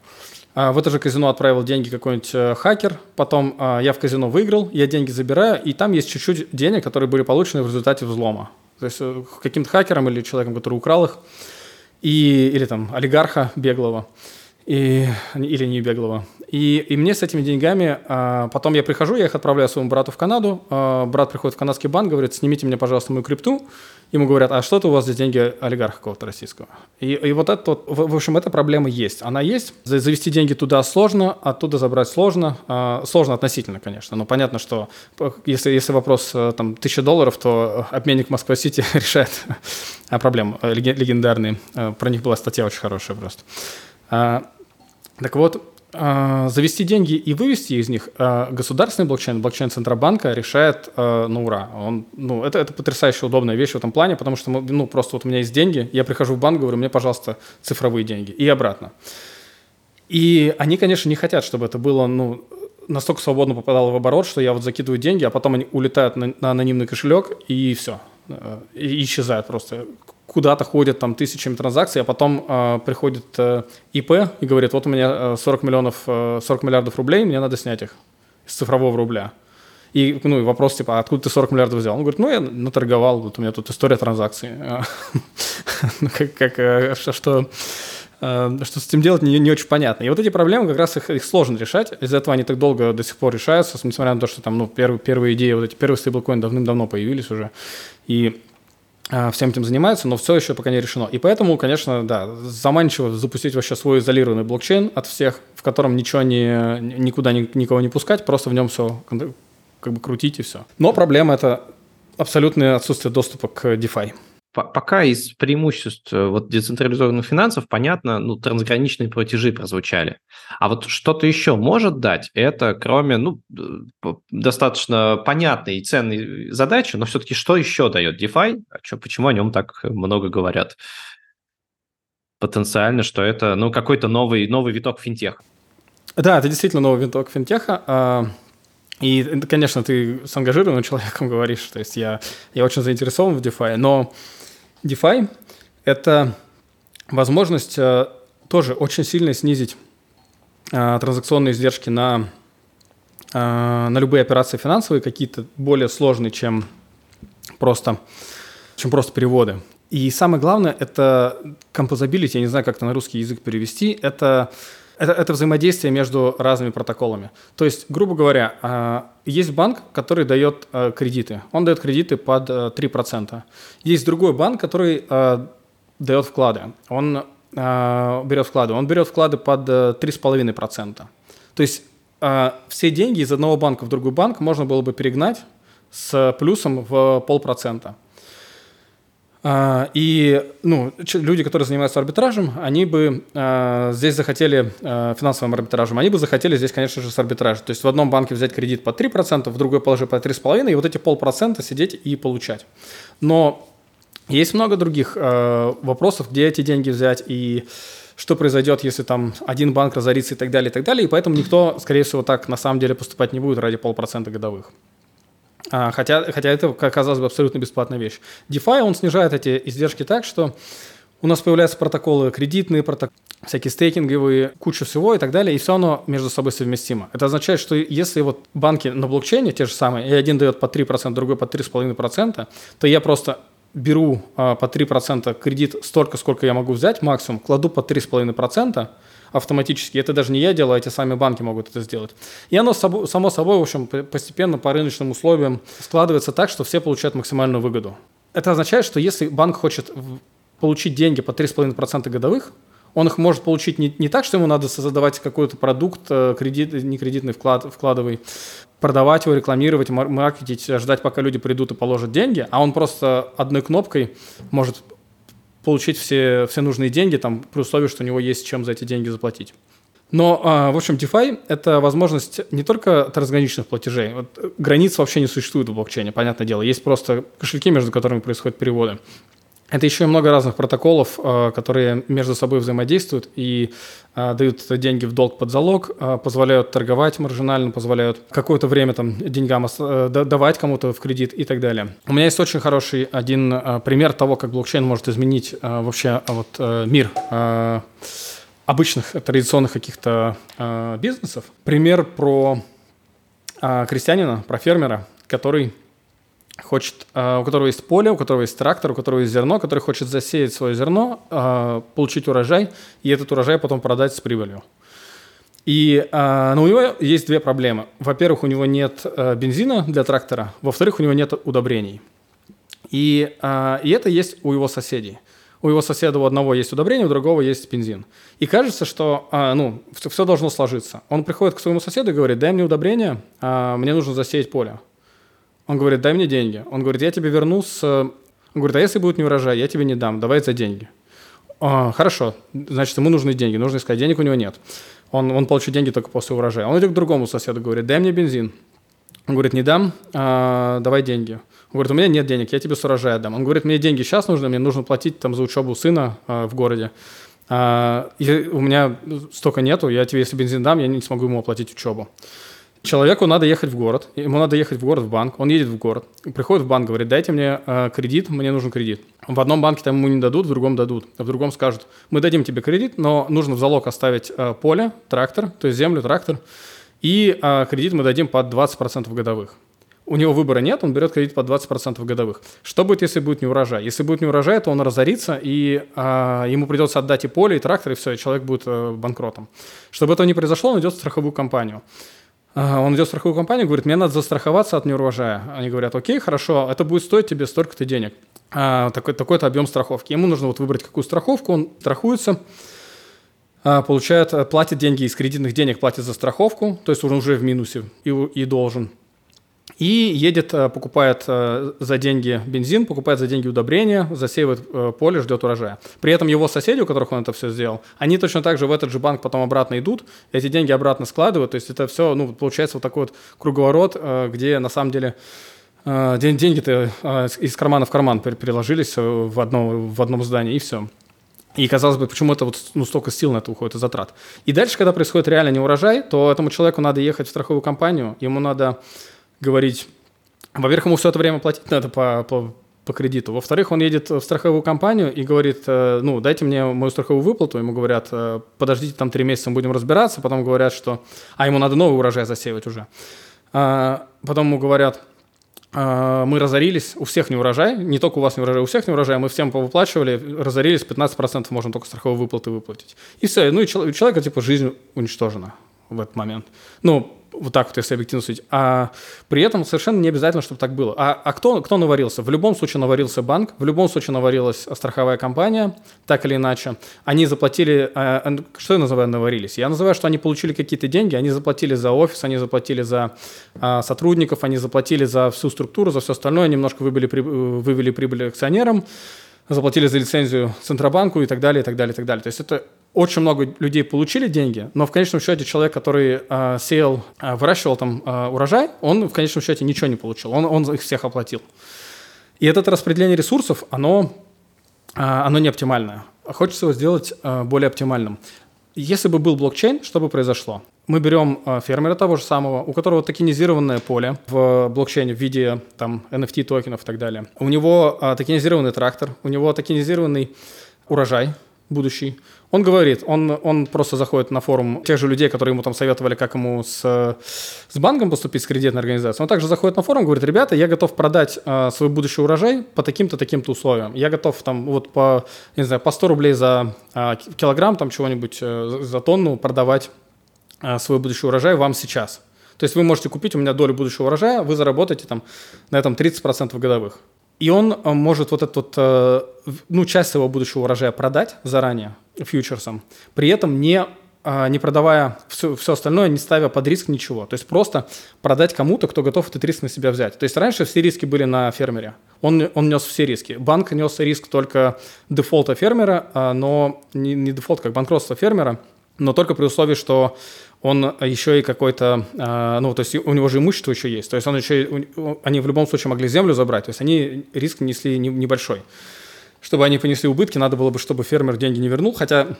S3: В это же казино отправил деньги какой-нибудь э, хакер, потом э, я в казино выиграл, я деньги забираю, и там есть чуть-чуть денег, которые были получены в результате взлома. То есть э, каким-то хакером или человеком, который украл их, и, или там олигарха беглого и, или не беглого. И, и мне с этими деньгами, а, потом я прихожу, я их отправляю своему брату в Канаду, а, брат приходит в канадский банк, говорит, снимите мне, пожалуйста, мою крипту. Ему говорят, а что это у вас за деньги олигарха какого-то российского? И, и вот это вот, в, общем, эта проблема есть. Она есть. Завести деньги туда сложно, оттуда забрать сложно. А, сложно относительно, конечно. Но понятно, что если, если вопрос э, там тысяча долларов, то обменник Москва-Сити решает проблему э, легендарные. Э, про них была статья очень хорошая просто. А, так вот, завести деньги и вывести из них а, государственный блокчейн, блокчейн Центробанка решает на ура. Он, ну, это, это потрясающе удобная вещь в этом плане, потому что мы, ну, просто вот у меня есть деньги, я прихожу в банк, говорю, мне, пожалуйста, цифровые деньги, и обратно. И они, конечно, не хотят, чтобы это было, ну, настолько свободно попадало в оборот, что я вот закидываю деньги, а потом они улетают на, на анонимный кошелек, и все. Э, и исчезают просто куда-то ходят там тысячами транзакций, а потом э, приходит э, ИП и говорит, вот у меня 40 миллионов, э, 40 миллиардов рублей, мне надо снять их из цифрового рубля. И, ну, и вопрос типа, а откуда ты 40 миллиардов взял? Он говорит, ну, я наторговал, вот у меня тут история транзакций. Ну, как, э, что, что с этим делать, не, очень понятно. И вот эти проблемы, как раз их, сложно решать. Из-за этого они так долго до сих пор решаются, несмотря на то, что там, ну, первые, первые идеи, вот эти первые стейблкоины давным-давно появились уже. И всем этим занимается, но все еще пока не решено. И поэтому, конечно, да, заманчиво запустить вообще свой изолированный блокчейн от всех, в котором ничего не, никуда никого не пускать, просто в нем все как бы крутить и все. Но проблема это абсолютное отсутствие доступа к DeFi
S2: пока из преимуществ э, вот децентрализованных финансов, понятно, ну, трансграничные платежи прозвучали. А вот что-то еще может дать, это кроме, ну, достаточно понятной и ценной задачи, но все-таки что еще дает DeFi? А что, почему о нем так много говорят? Потенциально, что это, ну, какой-то новый, новый виток финтеха.
S3: Да, это действительно новый виток финтеха. А, и, конечно, ты с ангажированным человеком говоришь, то есть я, я очень заинтересован в DeFi, но DeFi – это возможность э, тоже очень сильно снизить э, транзакционные издержки на, э, на любые операции финансовые, какие-то более сложные, чем просто, чем просто переводы. И самое главное – это composability, я не знаю, как это на русский язык перевести, это это, это взаимодействие между разными протоколами. То есть, грубо говоря, а, есть банк, который дает а, кредиты. Он дает кредиты под 3%. А, есть другой банк, который дает вклады. Он берет вклады. Он берет вклады под 3,5%. То есть все деньги из одного банка в другой банк можно было бы перегнать с плюсом в полпроцента. А, и ну, люди, которые занимаются арбитражем, они бы э, здесь захотели, э, финансовым арбитражем, они бы захотели здесь, конечно же, с арбитражем. То есть в одном банке взять кредит под 3%, в другой положить под 3,5%, и вот эти полпроцента сидеть и получать. Но есть много других э, вопросов, где эти деньги взять и что произойдет, если там один банк разорится и так далее, и так далее. И поэтому никто, скорее всего, так на самом деле поступать не будет ради полпроцента годовых. А, хотя, хотя это, казалось бы, абсолютно бесплатная вещь. DeFi, он снижает эти издержки так, что у нас появляются протоколы кредитные, протоколы, всякие стейкинговые, куча всего и так далее, и все оно между собой совместимо. Это означает, что если вот банки на блокчейне те же самые, и один дает по 3%, другой по 3,5%, то я просто беру а, по 3% кредит столько, сколько я могу взять максимум, кладу по 3,5%, автоматически. Это даже не я делаю, а эти сами банки могут это сделать. И оно само собой, в общем, постепенно по рыночным условиям складывается так, что все получают максимальную выгоду. Это означает, что если банк хочет получить деньги по 3,5% годовых, он их может получить не, не так, что ему надо создавать какой-то продукт, э, кредит, не кредитный вклад, вкладывай, продавать его, рекламировать, маркетить, ждать, пока люди придут и положат деньги, а он просто одной кнопкой может получить все, все нужные деньги, там, при условии, что у него есть чем за эти деньги заплатить. Но, а, в общем, DeFi – это возможность не только трансграничных платежей. Вот границ вообще не существует в блокчейне, понятное дело. Есть просто кошельки, между которыми происходят переводы. Это еще и много разных протоколов, э, которые между собой взаимодействуют и э, дают деньги в долг под залог, э, позволяют торговать маржинально, позволяют какое-то время там деньгам давать кому-то в кредит и так далее. У меня есть очень хороший один пример того, как блокчейн может изменить вообще вот мир обычных традиционных каких-то бизнесов. Пример про крестьянина, про фермера, который хочет, э, у которого есть поле, у которого есть трактор, у которого есть зерно, который хочет засеять свое зерно, э, получить урожай, и этот урожай потом продать с прибылью. И э, но у него есть две проблемы. Во-первых, у него нет бензина для трактора, во-вторых, у него нет удобрений. И, и это есть у его соседей. У его соседа у одного есть удобрение, у другого есть бензин. И кажется, что ну, все должно сложиться. Он приходит к своему соседу и говорит, дай мне удобрение, мне нужно засеять поле. Он говорит, дай мне деньги. Он говорит, я тебе верну с... Он говорит, а если будет не урожай, я тебе не дам, давай за деньги. А, хорошо, значит, ему нужны деньги. Нужно искать, денег у него нет. Он, он получит деньги только после урожая. Он идет к другому соседу, говорит, дай мне бензин. Он говорит, не дам, а, давай деньги. Он говорит, у меня нет денег, я тебе с урожая дам. Он говорит, мне деньги сейчас нужны, мне нужно платить там за учебу сына а, в городе. А, и у меня столько нету, я тебе, если бензин дам, я не смогу ему оплатить учебу. Человеку надо ехать в город, ему надо ехать в город, в банк, он едет в город, приходит в банк, говорит, дайте мне э, кредит, мне нужен кредит. В одном банке там ему не дадут, в другом дадут, а в другом скажут, мы дадим тебе кредит, но нужно в залог оставить э, поле, трактор, то есть землю, трактор, и э, кредит мы дадим под 20% годовых. У него выбора нет, он берет кредит под 20% годовых. Что будет, если будет не урожай? Если будет не урожай, то он разорится, и э, ему придется отдать и поле, и трактор, и все, и человек будет э, банкротом. Чтобы этого не произошло, он идет в страховую компанию. Он идет в страховую компанию, говорит, мне надо застраховаться от неурожая. Они говорят, окей, хорошо, это будет стоить тебе столько-то денег, а, такой, такой-то объем страховки. Ему нужно вот выбрать какую страховку, он страхуется, а, получает, платит деньги из кредитных денег, платит за страховку, то есть он уже в минусе и, и должен и едет, э, покупает э, за деньги бензин, покупает за деньги удобрения, засеивает э, поле, ждет урожая. При этом его соседи, у которых он это все сделал, они точно так же в этот же банк потом обратно идут, эти деньги обратно складывают, то есть это все, ну, получается вот такой вот круговорот, где на самом деле деньги-то из кармана в карман переложились в одном, в одном здании, и все. И казалось бы, почему это вот ну, столько сил на это уходит и затрат. И дальше, когда происходит реально неурожай, то этому человеку надо ехать в страховую компанию, ему надо говорить, во-первых, ему все это время платить надо по, по, по кредиту. Во-вторых, он едет в страховую компанию и говорит, э, ну, дайте мне мою страховую выплату. Ему говорят, э, подождите там три месяца, мы будем разбираться. Потом говорят, что, а ему надо новый урожай засеивать уже. А, потом ему говорят, «А, мы разорились, у всех не урожай, не только у вас не урожай, у всех не урожай, мы всем повыплачивали, разорились, 15% можем только страховые выплаты выплатить. И все, ну и у человека типа жизнь уничтожена в этот момент. Ну, вот так вот, если объективно судить. А при этом совершенно не обязательно, чтобы так было. А, а кто, кто наварился? В любом случае наварился банк, в любом случае наварилась страховая компания, так или иначе. Они заплатили... А, что я называю наварились? Я называю, что они получили какие-то деньги, они заплатили за офис, они заплатили за а, сотрудников, они заплатили за всю структуру, за все остальное, немножко вывели, вывели прибыль акционерам, заплатили за лицензию Центробанку и так далее, и так далее, и так далее. То есть это очень много людей получили деньги, но в конечном счете человек, который э, сеял, э, выращивал там э, урожай, он в конечном счете ничего не получил, он, он их всех оплатил. И это распределение ресурсов, оно, э, оно не оптимальное. Хочется его сделать э, более оптимальным. Если бы был блокчейн, что бы произошло? Мы берем э, фермера того же самого, у которого токенизированное поле в блокчейне в виде там, NFT токенов и так далее. У него э, токенизированный трактор, у него токенизированный урожай будущий. Он говорит, он, он просто заходит на форум тех же людей, которые ему там советовали, как ему с, с банком поступить, с кредитной организацией. Он также заходит на форум, говорит, ребята, я готов продать э, свой будущий урожай по таким-то, таким-то условиям. Я готов там вот по, не знаю, по 100 рублей за э, килограмм там чего-нибудь, э, за тонну продавать э, свой будущий урожай вам сейчас. То есть вы можете купить у меня долю будущего урожая, вы заработаете там на этом 30% годовых. И он э, может вот эту вот, э, ну, часть своего будущего урожая продать заранее фьючерсом, при этом не э, не продавая все, все остальное, не ставя под риск ничего. То есть просто продать кому-то, кто готов этот риск на себя взять. То есть раньше все риски были на фермере. Он, он нес все риски. Банк нес риск только дефолта фермера, но не, не дефолт, как банкротство фермера, но только при условии, что он еще и какой-то, а, ну, то есть у него же имущество еще есть, то есть он еще, они в любом случае могли землю забрать, то есть они риск несли небольшой. чтобы они понесли убытки, надо было бы, чтобы фермер деньги не вернул. Хотя,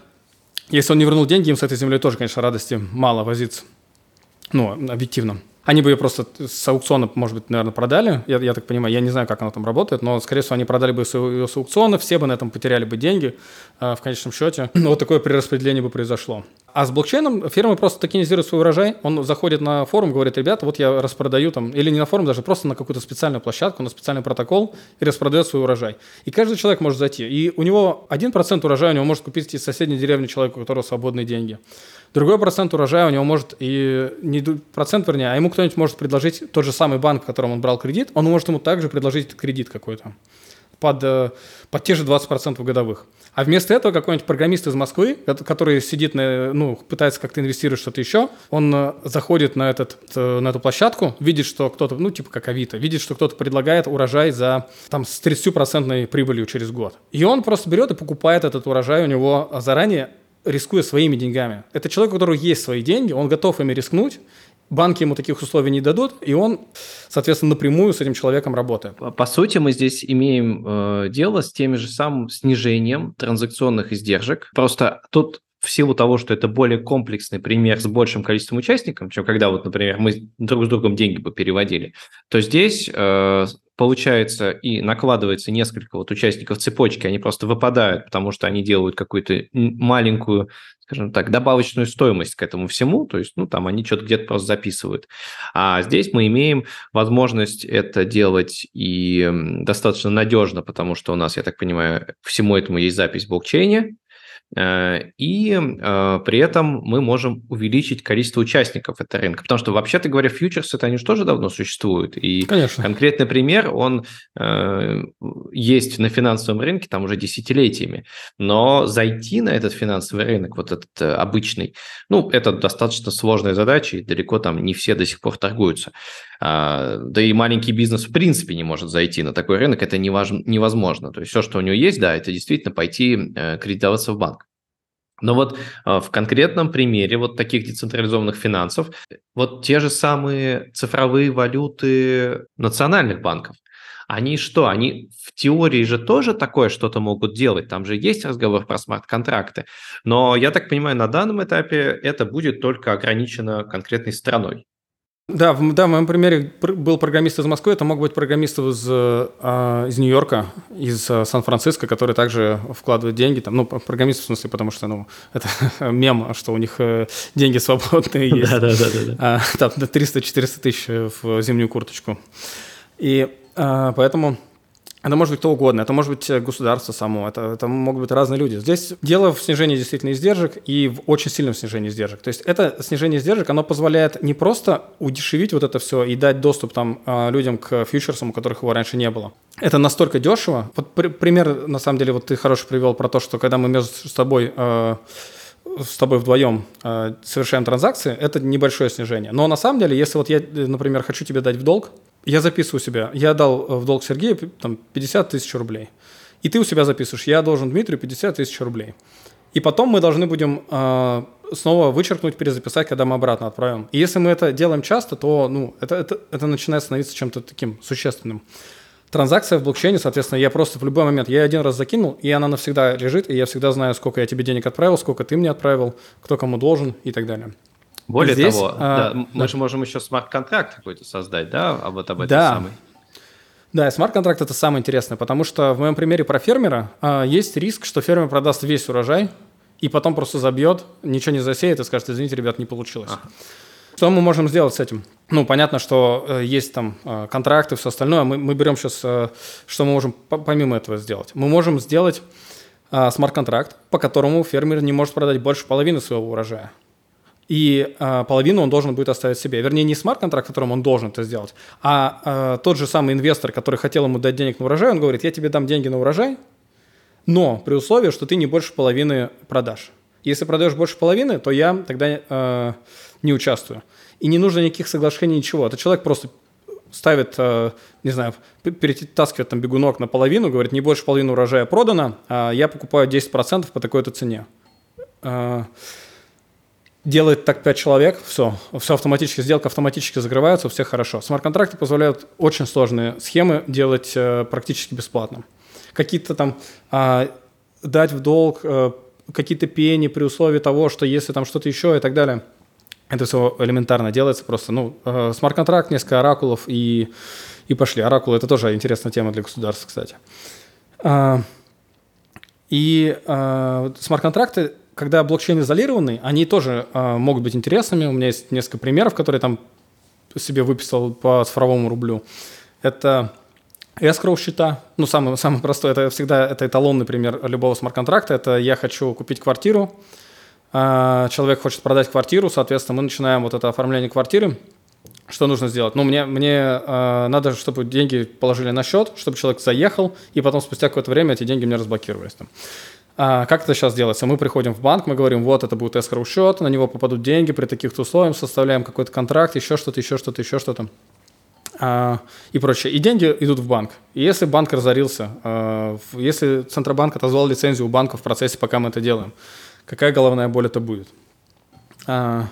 S3: если он не вернул деньги, им с этой землей тоже, конечно, радости мало возиться. Ну, объективно. Они бы ее просто с аукциона, может быть, наверное, продали. Я, я так понимаю, я не знаю, как оно там работает, но, скорее всего, они продали бы ее с аукциона, все бы на этом потеряли бы деньги э, в конечном счете. вот такое перераспределение бы произошло. А с блокчейном фирмы просто токенизируют свой урожай. Он заходит на форум, говорит, ребята, вот я распродаю там, или не на форум, даже просто на какую-то специальную площадку, на специальный протокол и распродает свой урожай. И каждый человек может зайти. И у него 1% урожая у него может купить из соседней деревни человеку, у которого свободные деньги. Другой процент урожая у него может и не процент, вернее, а ему кто-нибудь может предложить тот же самый банк, в котором он брал кредит, он может ему также предложить кредит какой-то под, э, под те же 20% годовых. А вместо этого какой-нибудь программист из Москвы, который сидит, на, ну, пытается как-то инвестировать что-то еще, он э, заходит на, этот, э, на эту площадку, видит, что кто-то, ну, типа как Авито, видит, что кто-то предлагает урожай за, там, с 30% прибылью через год. И он просто берет и покупает этот урожай у него заранее, рискуя своими деньгами. Это человек, у которого есть свои деньги, он готов ими рискнуть, банки ему таких условий не дадут, и он, соответственно, напрямую с этим человеком работает.
S2: По сути, мы здесь имеем э, дело с тем же самым снижением транзакционных издержек. Просто тут в силу того, что это более комплексный пример с большим количеством участников, чем когда вот, например, мы друг с другом деньги бы переводили, то здесь э, получается и накладывается несколько вот участников цепочки, они просто выпадают, потому что они делают какую-то маленькую, скажем так, добавочную стоимость к этому всему, то есть, ну, там они что-то где-то просто записывают. А здесь мы имеем возможность это делать и достаточно надежно, потому что у нас, я так понимаю, всему этому есть запись в блокчейне, и э, при этом мы можем увеличить количество участников этого рынка. Потому что, вообще-то говоря, фьючерсы, это они же тоже давно существуют. И
S3: Конечно.
S2: конкретный пример, он э, есть на финансовом рынке там уже десятилетиями. Но зайти на этот финансовый рынок, вот этот обычный, ну, это достаточно сложная задача, и далеко там не все до сих пор торгуются. А, да и маленький бизнес в принципе не может зайти на такой рынок, это невозможно. То есть все, что у него есть, да, это действительно пойти э, кредитоваться в банк. Но вот а, в конкретном примере вот таких децентрализованных финансов, вот те же самые цифровые валюты национальных банков, они что, они в теории же тоже такое что-то могут делать, там же есть разговор про смарт-контракты, но я так понимаю, на данном этапе это будет только ограничено конкретной страной.
S3: Да, в, да, в моем примере был программист из Москвы, это мог быть программист из, э, из Нью-Йорка, из э, Сан-Франциско, который также вкладывает деньги. Там, ну, программист в смысле, потому что ну, это мем, что у них э, деньги свободные есть. Да, да, да. да. А, там 300-400 тысяч в зимнюю курточку. И э, поэтому это может быть кто угодно, это может быть э, государство само, это, это могут быть разные люди. Здесь дело в снижении действительно издержек и в очень сильном снижении издержек. То есть это снижение издержек, оно позволяет не просто удешевить вот это все и дать доступ там а, людям к фьючерсам, у которых его раньше не было. Это настолько дешево. Вот пример, на самом деле, вот ты хороший привел про то, что когда мы между с тобой э, с тобой вдвоем э, совершаем транзакции, это небольшое снижение. Но на самом деле, если вот я, например, хочу тебе дать в долг, я записываю себя, я дал э, в долг Сергею там, 50 тысяч рублей. И ты у себя записываешь, я должен Дмитрию 50 тысяч рублей. И потом мы должны будем э, снова вычеркнуть, перезаписать, когда мы обратно отправим. И если мы это делаем часто, то ну, это, это, это начинает становиться чем-то таким существенным. Транзакция в блокчейне, соответственно, я просто в любой момент, я один раз закинул, и она навсегда лежит, и я всегда знаю, сколько я тебе денег отправил, сколько ты мне отправил, кто кому должен и так далее.
S2: Более Здесь, того, а, да, мы же можем еще смарт-контракт какой-то создать, да, а вот об этом да. самой.
S3: Да, смарт-контракт это самое интересное, потому что в моем примере про фермера а, есть риск, что фермер продаст весь урожай и потом просто забьет, ничего не засеет и скажет, извините, ребят, не получилось. Ага. Что мы можем сделать с этим? Ну, понятно, что э, есть там э, контракты, все остальное. Мы, мы берем сейчас, э, что мы можем помимо этого сделать. Мы можем сделать э, смарт-контракт, по которому фермер не может продать больше половины своего урожая и э, половину он должен будет оставить себе. Вернее, не смарт-контракт, которым он должен это сделать, а э, тот же самый инвестор, который хотел ему дать денег на урожай, он говорит, я тебе дам деньги на урожай, но при условии, что ты не больше половины продашь. Если продаешь больше половины, то я тогда э, не участвую. И не нужно никаких соглашений, ничего. Это человек просто ставит, э, не знаю, перетаскивает там бегунок на половину, говорит, не больше половины урожая продано, а я покупаю 10% по такой-то цене. Э, делает так 5 человек, все, все автоматически, сделка автоматически закрывается, у всех хорошо. Смарт-контракты позволяют очень сложные схемы делать э, практически бесплатно. какие-то там а, дать в долг а, какие-то пени при условии того, что если там что-то еще и так далее. Это все элементарно делается просто. Ну, э, смарт-контракт, несколько оракулов и, и пошли. Оракулы – это тоже интересная тема для государства, кстати. А, и а, смарт-контракты, когда блокчейн изолированный, они тоже а, могут быть интересными. У меня есть несколько примеров, которые там себе выписал по цифровому рублю. Это escrow счета, ну, самый, самый простой, это всегда это эталонный пример любого смарт-контракта. Это я хочу купить квартиру, человек хочет продать квартиру, соответственно, мы начинаем вот это оформление квартиры, что нужно сделать? Ну, мне, мне э, надо, чтобы деньги положили на счет, чтобы человек заехал, и потом спустя какое-то время эти деньги мне разблокировались. Там. А, как это сейчас делается? Мы приходим в банк, мы говорим, вот это будет escrow счет, на него попадут деньги при таких-то условиях, составляем какой-то контракт, еще что-то, еще что-то, еще что-то а, и прочее. И деньги идут в банк. И если банк разорился, а, если Центробанк отозвал лицензию у банка в процессе, пока мы это делаем, какая головная боль это будет? А,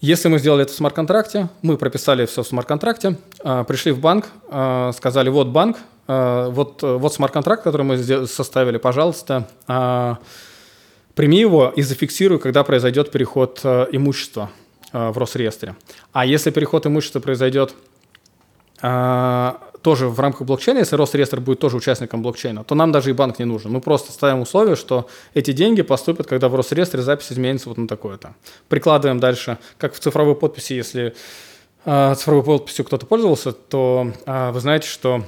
S3: если мы сделали это в смарт-контракте, мы прописали все в смарт-контракте, а, пришли в банк, а, сказали, вот банк, а, вот, вот смарт-контракт, который мы составили, пожалуйста, прими его и зафиксируй, когда произойдет переход имущества в Росреестре. А если переход имущества произойдет тоже в рамках блокчейна, если Росреестр будет тоже участником блокчейна, то нам даже и банк не нужен. Мы просто ставим условие, что эти деньги поступят, когда в Росреестре запись изменится вот на такое-то. Прикладываем дальше, как в цифровой подписи, если э, цифровой подписью кто-то пользовался, то э, вы знаете, что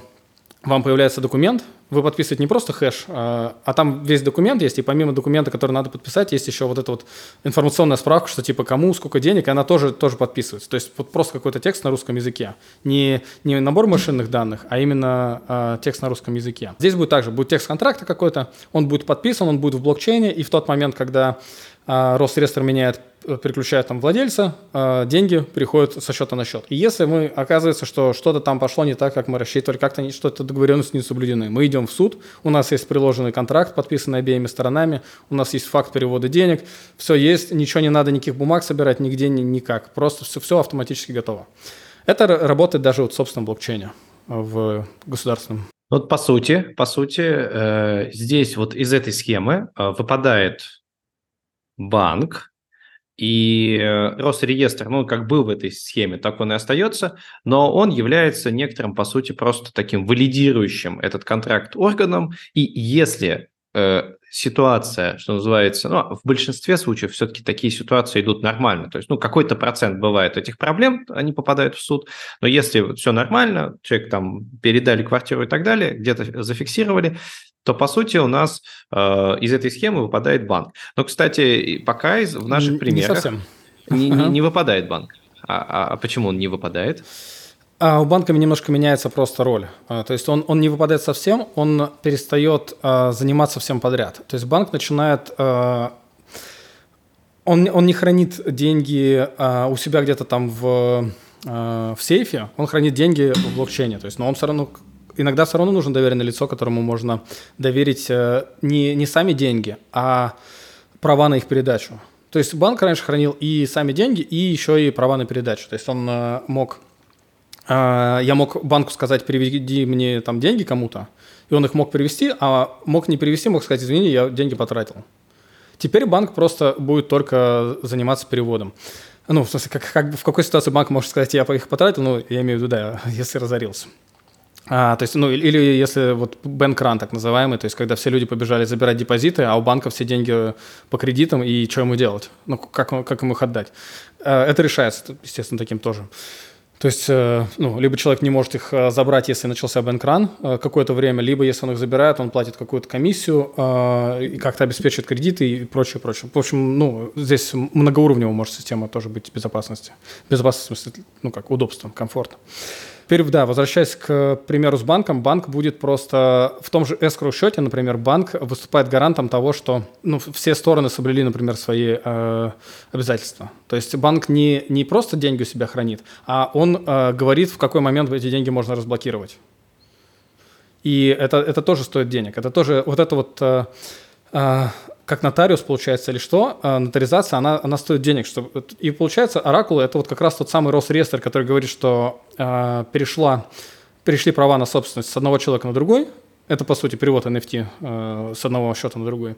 S3: вам появляется документ, вы подписываете не просто хэш, а, а там весь документ есть, и помимо документа, который надо подписать, есть еще вот эта вот информационная справка, что типа кому, сколько денег, и она тоже, тоже подписывается. То есть вот просто какой-то текст на русском языке. Не, не набор машинных данных, а именно а, текст на русском языке. Здесь будет также, будет текст контракта какой-то, он будет подписан, он будет в блокчейне, и в тот момент, когда Росреестр меняет Э, переключает там владельца, э, деньги переходят со счета на счет. И если мы оказывается, что что-то там пошло не так, как мы рассчитывали, как-то что-то договоренности не соблюдены, мы идем в суд, у нас есть приложенный контракт, подписанный обеими сторонами, у нас есть факт перевода денег, все есть, ничего не надо, никаких бумаг собирать, нигде никак, просто все, все автоматически готово. Это работает даже вот в собственном блокчейне, в государственном.
S2: Вот по сути, по сути, э, здесь вот из этой схемы э, выпадает банк, и э, Росреестр, ну, как был в этой схеме, так он и остается, но он является некоторым, по сути, просто таким валидирующим этот контракт органом. И если э, ситуация, что называется, ну, в большинстве случаев все-таки такие ситуации идут нормально. То есть, ну, какой-то процент бывает этих проблем, они попадают в суд. Но если все нормально, человек там передали квартиру и так далее, где-то зафиксировали, то по сути у нас э, из этой схемы выпадает банк. Но, кстати, пока из, в наших примерах не, совсем. не, не, не выпадает банк. А, а, а почему он не выпадает?
S3: А у банка немножко меняется просто роль. А, то есть он, он не выпадает совсем, он перестает а, заниматься всем подряд. То есть банк начинает... А, он, он не хранит деньги а, у себя где-то там в, а, в сейфе, он хранит деньги в блокчейне. То есть, но он все равно иногда все равно нужно доверенное лицо, которому можно доверить э, не, не сами деньги, а права на их передачу. То есть банк раньше хранил и сами деньги, и еще и права на передачу. То есть он э, мог, э, я мог банку сказать, переведи мне там деньги кому-то, и он их мог перевести, а мог не перевести, мог сказать, извини, я деньги потратил. Теперь банк просто будет только заниматься переводом. Ну, в смысле, как, как, в какой ситуации банк может сказать, я их потратил, ну, я имею в виду, да, если разорился. А, то есть, ну, или если вот бэнкран так называемый, то есть, когда все люди побежали забирать депозиты, а у банка все деньги по кредитам, и что ему делать? Ну, как, как ему их отдать? А, это решается, естественно, таким тоже. То есть, э, ну, либо человек не может их э, забрать, если начался бэнкран э, какое-то время, либо если он их забирает, он платит какую-то комиссию и как-то обеспечивает кредиты и прочее, прочее. В общем, ну, здесь многоуровневая может система тоже быть безопасности. Безопасность, ну, как удобство, комфорт. Теперь, да, возвращаясь к примеру с банком, банк будет просто в том же escrow счете, например, банк выступает гарантом того, что ну, все стороны соблюли, например, свои э, обязательства. То есть банк не, не просто деньги у себя хранит, а он э, говорит, в какой момент эти деньги можно разблокировать. И это, это тоже стоит денег. Это тоже вот это вот э, как нотариус, получается, или что, а, нотаризация, она, она стоит денег. Чтобы... И получается, оракулы – это вот как раз тот самый Росреестр, который говорит, что э, перешла, перешли права на собственность с одного человека на другой. Это, по сути, перевод NFT э, с одного счета на другой.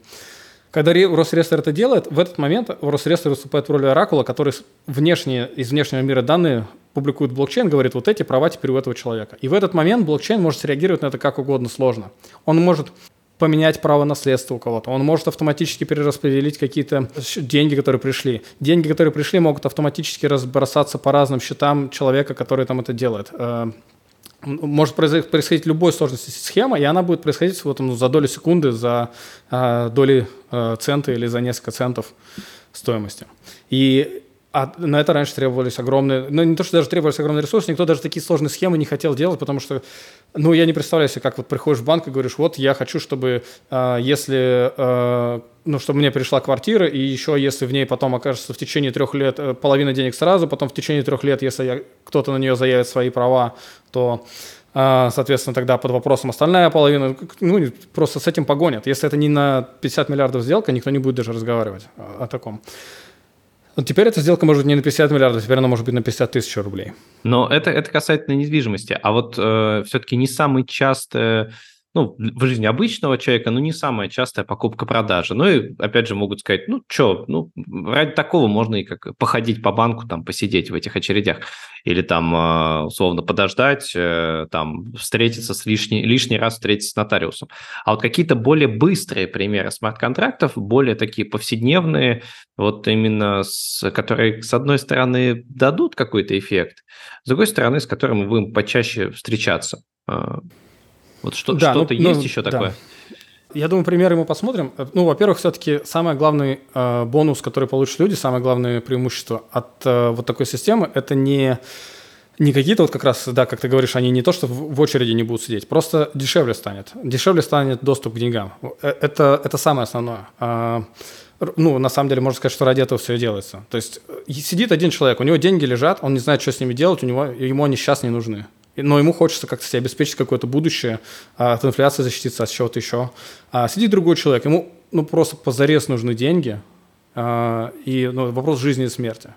S3: Когда Росреестр это делает, в этот момент Росреестр выступает в роли оракула, который внешние, из внешнего мира данные публикует блокчейн, говорит, вот эти права теперь у этого человека. И в этот момент блокчейн может среагировать на это как угодно сложно. Он может поменять право наследства у кого-то. Он может автоматически перераспределить какие-то деньги, которые пришли. Деньги, которые пришли, могут автоматически разбросаться по разным счетам человека, который там это делает. Э, может происходить любой сложности схема, и она будет происходить вот, ну, за долю секунды, за э, доли э, цента или за несколько центов стоимости. И а на это раньше требовались огромные, ну не то, что даже требовались огромные ресурсы, никто даже такие сложные схемы не хотел делать, потому что, ну я не представляю себе, как вот приходишь в банк и говоришь, вот я хочу, чтобы э, если, э, ну чтобы мне пришла квартира, и еще если в ней потом окажется в течение трех лет э, половина денег сразу, потом в течение трех лет, если я, кто-то на нее заявит свои права, то э, соответственно, тогда под вопросом остальная половина, ну, просто с этим погонят. Если это не на 50 миллиардов сделка, никто не будет даже разговаривать о, о таком. Но теперь эта сделка может быть не на 50 миллиардов, теперь она может быть на 50 тысяч рублей.
S2: Но это, это касательно недвижимости. А вот э, все-таки не самый часто ну, в жизни обычного человека, ну, не самая частая покупка-продажа. Ну, и, опять же, могут сказать, ну, что, ну, ради такого можно и как походить по банку, там, посидеть в этих очередях. Или там, а, условно, подождать, э, там, встретиться с лишний, лишний раз встретиться с нотариусом. А вот какие-то более быстрые примеры смарт-контрактов, более такие повседневные, вот именно с, которые, с одной стороны, дадут какой-то эффект, с другой стороны, с которым мы будем почаще встречаться. Вот что, да, что-то ну, есть ну, еще да. такое?
S3: Я думаю, примеры мы посмотрим. Ну, во-первых, все-таки самый главный э, бонус, который получат люди, самое главное преимущество от э, вот такой системы, это не не какие-то вот как раз, да, как ты говоришь, они не то, что в очереди не будут сидеть, просто дешевле станет. Дешевле станет доступ к деньгам. Э, это, это самое основное. А, ну, на самом деле, можно сказать, что ради этого все и делается. То есть э, сидит один человек, у него деньги лежат, он не знает, что с ними делать, у него, ему они сейчас не нужны но ему хочется как-то себе обеспечить какое-то будущее, а, от инфляции защититься, от чего-то еще. А сидит другой человек, ему ну, просто позарез нужны деньги, а, и ну, вопрос жизни и смерти.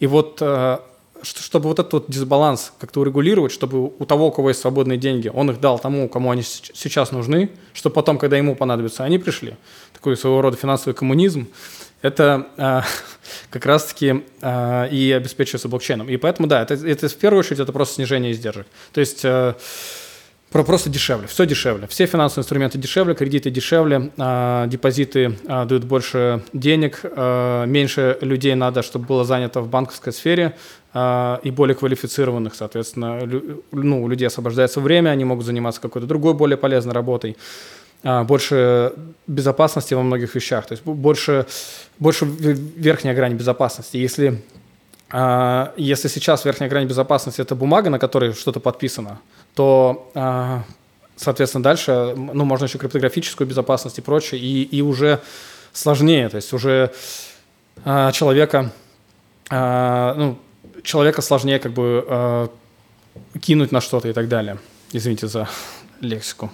S3: И вот а, чтобы вот этот вот дисбаланс как-то урегулировать, чтобы у того, у кого есть свободные деньги, он их дал тому, кому они сейчас нужны, чтобы потом, когда ему понадобится, они пришли. Такой своего рода финансовый коммунизм это э, как раз-таки э, и обеспечивается блокчейном. И поэтому, да, это, это в первую очередь это просто снижение издержек. То есть э, про просто дешевле, все дешевле. Все финансовые инструменты дешевле, кредиты дешевле, э, депозиты э, дают больше денег, э, меньше людей надо, чтобы было занято в банковской сфере и более квалифицированных, соответственно, ну, у людей освобождается время, они могут заниматься какой-то другой более полезной работой. А, больше безопасности во многих вещах, то есть больше, больше верхняя грань безопасности. Если, а, если сейчас верхняя грань безопасности – это бумага, на которой что-то подписано, то, а, соответственно, дальше ну, можно еще криптографическую безопасность и прочее, и, и уже сложнее, то есть уже человека, ну, человека сложнее как бы кинуть на что-то и так далее. Извините за лексику.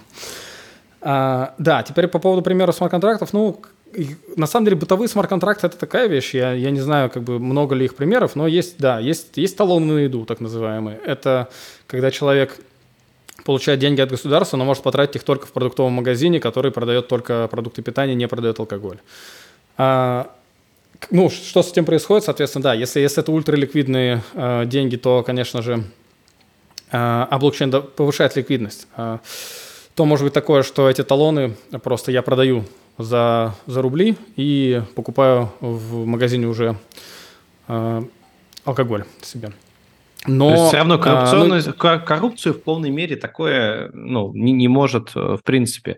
S3: А, да, теперь по поводу примера смарт-контрактов. Ну, на самом деле бытовые смарт-контракты это такая вещь. Я, я не знаю, как бы много ли их примеров, но есть, да, есть, есть талоны на еду, так называемые. Это когда человек получает деньги от государства, но может потратить их только в продуктовом магазине, который продает только продукты питания, не продает алкоголь. А, ну, что с этим происходит, соответственно, да, если, если это ультраликвидные э, деньги, то, конечно же, э, а блокчейн повышает ликвидность. То может быть такое, что эти талоны просто я продаю за, за рубли и покупаю в магазине уже э, алкоголь себе.
S2: Но То есть все равно коррупционность, а, ну, коррупцию в полной мере такое ну, не, не может э, в принципе.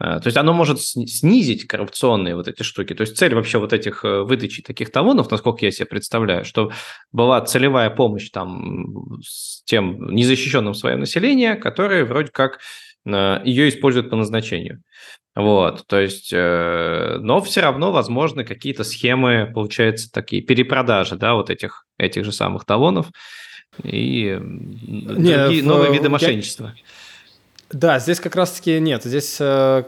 S2: Э, то есть оно может снизить коррупционные вот эти штуки. То есть цель вообще вот этих э, выдачи таких талонов, насколько я себе представляю, что была целевая помощь там с тем незащищенным своим населением, которые вроде как ее используют по назначению. Вот, то есть, э, но все равно возможны какие-то схемы, получается, такие перепродажи, да, вот этих, этих же самых талонов и не, другие, в, новые виды мошенничества. Я...
S3: Да, здесь как раз-таки нет, здесь, э,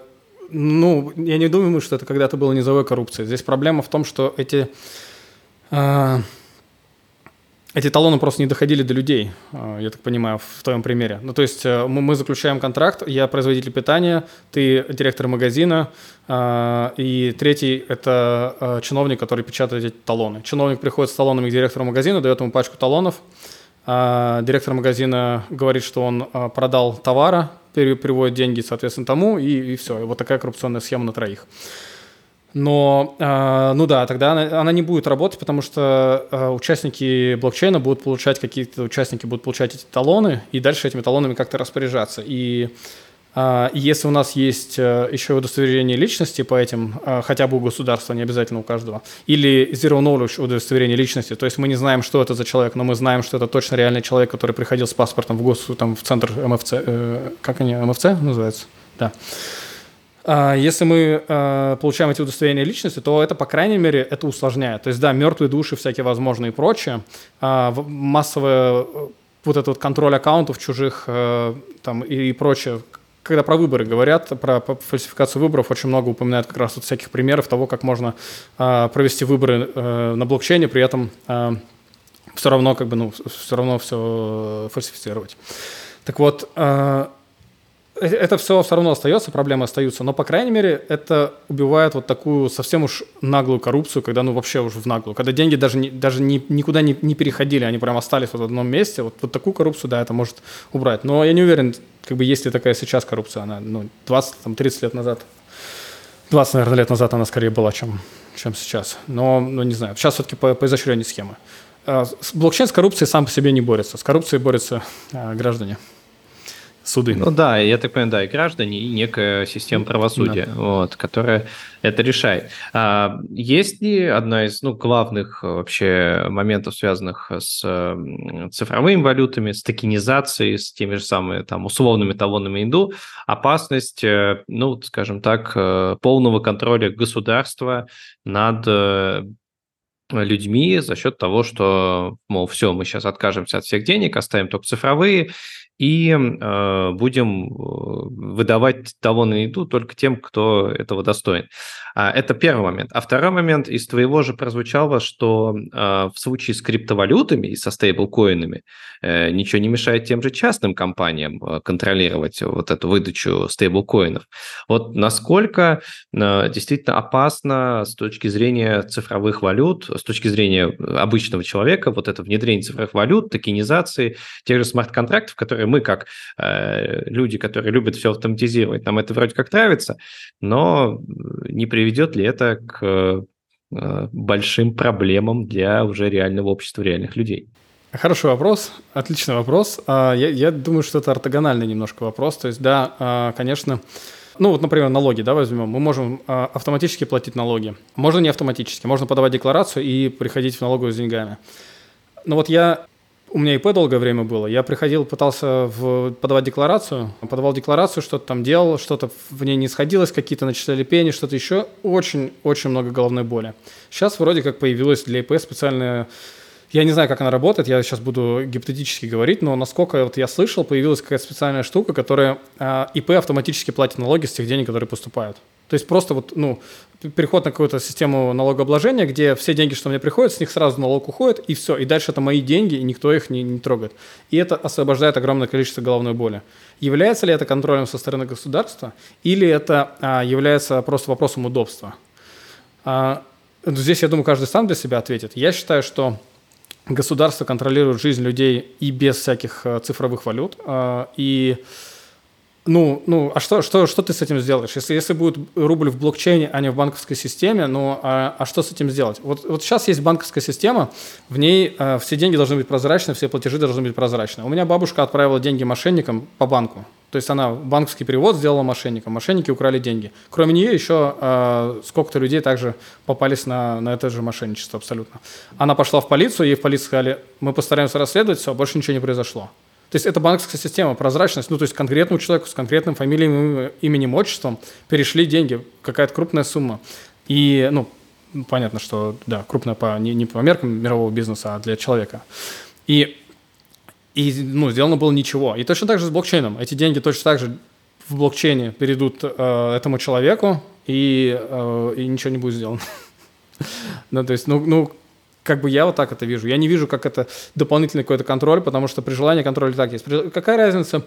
S3: ну, я не думаю, что это когда-то было низовой коррупцией. Здесь проблема в том, что эти... Э, эти талоны просто не доходили до людей, э, я так понимаю, в твоем примере. Ну, то есть э, мы заключаем контракт, я производитель питания, ты директор магазина, э, и третий – это чиновник, который печатает эти талоны. Чиновник приходит с талонами к директору магазина, дает ему пачку талонов, директор магазина говорит, что он продал товара, переводит деньги, соответственно, тому, и, и все. И вот такая коррупционная схема на троих. Но, э, ну да, тогда она, она не будет работать, потому что э, участники блокчейна будут получать какие-то участники будут получать эти талоны и дальше этими талонами как-то распоряжаться. И э, если у нас есть э, еще удостоверение личности по этим, э, хотя бы у государства, не обязательно у каждого, или zero knowledge удостоверение личности, то есть мы не знаем, что это за человек, но мы знаем, что это точно реальный человек, который приходил с паспортом в гос, там в центр МФЦ, э, как они МФЦ называются, да. А, если мы а, получаем эти удостоверения личности, то это, по крайней мере, это усложняет. То есть, да, мертвые души всякие возможные и прочее, а, массовое э, вот этот вот контроль аккаунтов чужих э, там, и, прочее, когда про выборы говорят, про фальсификацию выборов, очень много упоминают как раз вот всяких примеров того, как можно провести выборы э, на блокчейне, при этом все равно как бы, ну, все равно все фальсифицировать. Так вот, это все все равно остается, проблемы остаются, но, по крайней мере, это убивает вот такую совсем уж наглую коррупцию, когда, ну, вообще уже в наглую, когда деньги даже, не, даже не, никуда не, не переходили, они прям остались вот в одном месте, вот, вот такую коррупцию, да, это может убрать. Но я не уверен, как бы, есть ли такая сейчас коррупция, она, ну, 20-30 лет назад, 20, наверное, лет назад она скорее была, чем, чем сейчас. Но, ну, не знаю, сейчас все-таки по, по изощрению схемы. А, блокчейн с коррупцией сам по себе не борется, с коррупцией борются а, граждане суды.
S2: Ну да, я так понимаю, да, и граждане, и некая система правосудия, да. вот, которая это решает. А, есть ли одна из ну, главных э, вообще моментов, связанных с цифровыми валютами, с токенизацией, с теми же самыми там условными талонами инду, опасность, э, ну, скажем так, э, полного контроля государства над людьми за счет того, что, мол, все, мы сейчас откажемся от всех денег, оставим только цифровые, и э, будем э, выдавать талоны на еду только тем, кто этого достоин. А, это первый момент. А второй момент, из твоего же прозвучало, что э, в случае с криптовалютами и со стейблкоинами ничего не мешает тем же частным компаниям контролировать вот эту выдачу стейблкоинов. Вот насколько действительно опасно с точки зрения цифровых валют, с точки зрения обычного человека, вот это внедрение цифровых валют, токенизации, тех же смарт-контрактов, которые мы, как э, люди, которые любят все автоматизировать, нам это вроде как нравится, но не приведет ли это к э, большим проблемам для уже реального общества, реальных людей?
S3: Хороший вопрос, отличный вопрос. А, я, я думаю, что это ортогональный немножко вопрос. То есть, да, а, конечно, ну вот, например, налоги, да, возьмем. Мы можем а, автоматически платить налоги. Можно не автоматически, можно подавать декларацию и приходить в налоговую с деньгами. Но вот я у меня ИП долгое время было. Я приходил, пытался в, подавать декларацию, подавал декларацию, что-то там делал, что-то в ней не сходилось, какие-то начисляли пени, что-то еще. Очень-очень много головной боли. Сейчас вроде как появилась для ИП специальная я не знаю, как она работает, я сейчас буду гипотетически говорить, но насколько вот я слышал, появилась какая-то специальная штука, которая э, ИП автоматически платит налоги с тех денег, которые поступают. То есть просто вот, ну, переход на какую-то систему налогообложения, где все деньги, что мне приходят, с них сразу налог уходит, и все. И дальше это мои деньги, и никто их не, не трогает. И это освобождает огромное количество головной боли. Является ли это контролем со стороны государства, или это а, является просто вопросом удобства? А, здесь, я думаю, каждый сам для себя ответит. Я считаю, что государство контролирует жизнь людей и без всяких э, цифровых валют. Э, и ну, ну, а что, что, что ты с этим сделаешь? Если, если будет рубль в блокчейне, а не в банковской системе, ну, а, а что с этим сделать? Вот, вот сейчас есть банковская система, в ней э, все деньги должны быть прозрачны, все платежи должны быть прозрачны. У меня бабушка отправила деньги мошенникам по банку. То есть она банковский перевод сделала мошенникам, мошенники украли деньги. Кроме нее еще э, сколько-то людей также попались на, на это же мошенничество абсолютно. Она пошла в полицию, ей в полиции сказали, мы постараемся расследовать, все, больше ничего не произошло. То есть это банковская система, прозрачность, ну то есть конкретному человеку с конкретным фамилией, именем, отчеством перешли деньги, какая-то крупная сумма. И, ну, понятно, что, да, крупная по, не, не по меркам мирового бизнеса, а для человека. И, и, ну, сделано было ничего. И точно так же с блокчейном. Эти деньги точно так же в блокчейне перейдут э, этому человеку, и, э, и ничего не будет сделано. ну, то есть, ну, ну, как бы я вот так это вижу. Я не вижу, как это дополнительный какой-то контроль, потому что при желании контроль и так есть. Какая разница,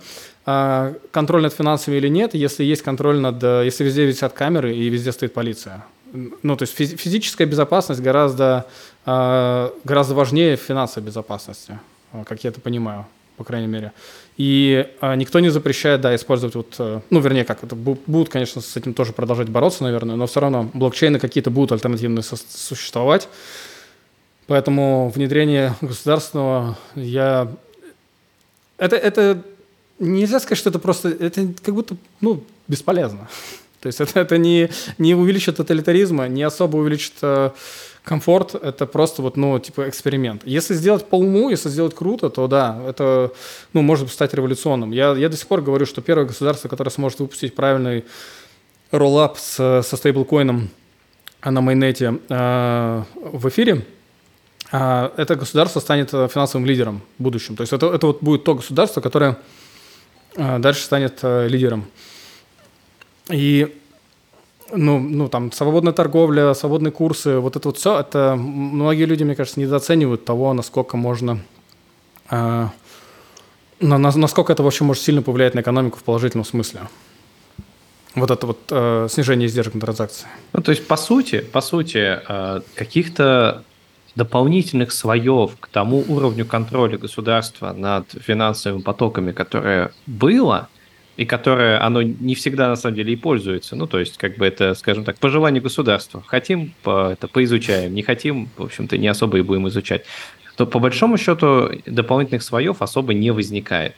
S3: а, контроль над финансами или нет, если есть контроль над... Если везде висят камеры и везде стоит полиция? Ну, то есть физическая безопасность гораздо, а, гораздо важнее финансовой безопасности, а, как я это понимаю, по крайней мере. И никто не запрещает, да, использовать вот, э, ну, вернее, как это будут, конечно, с этим тоже продолжать бороться, наверное, но все равно блокчейны какие-то будут альтернативные существовать. Поэтому внедрение государственного я... Это, это нельзя сказать, что это просто... Это как будто ну, бесполезно. То есть это, это не, не увеличит тоталитаризма, не особо увеличит э, комфорт, это просто вот, ну, типа эксперимент. Если сделать по уму, если сделать круто, то да, это, ну, может стать революционным. Я, я до сих пор говорю, что первое государство, которое сможет выпустить правильный роллап с, со стейблкоином на майнете э, в эфире, а, это государство станет э, финансовым лидером в будущем. То есть это, это вот будет то государство, которое э, дальше станет э, лидером. И ну, ну, там, свободная торговля, свободные курсы, вот это вот все, это многие люди, мне кажется, недооценивают того, насколько можно, э, на, насколько это вообще может сильно повлиять на экономику в положительном смысле. Вот это вот э, снижение издержек на транзакции.
S2: Ну, то есть, по сути, по сути, э, каких-то дополнительных слоев к тому уровню контроля государства над финансовыми потоками, которое было, и которое оно не всегда на самом деле и пользуется. Ну, то есть, как бы это, скажем так, по желанию государства. Хотим, по, это поизучаем, не хотим, в общем-то, не особо и будем изучать. То по большому счету дополнительных слоев особо не возникает.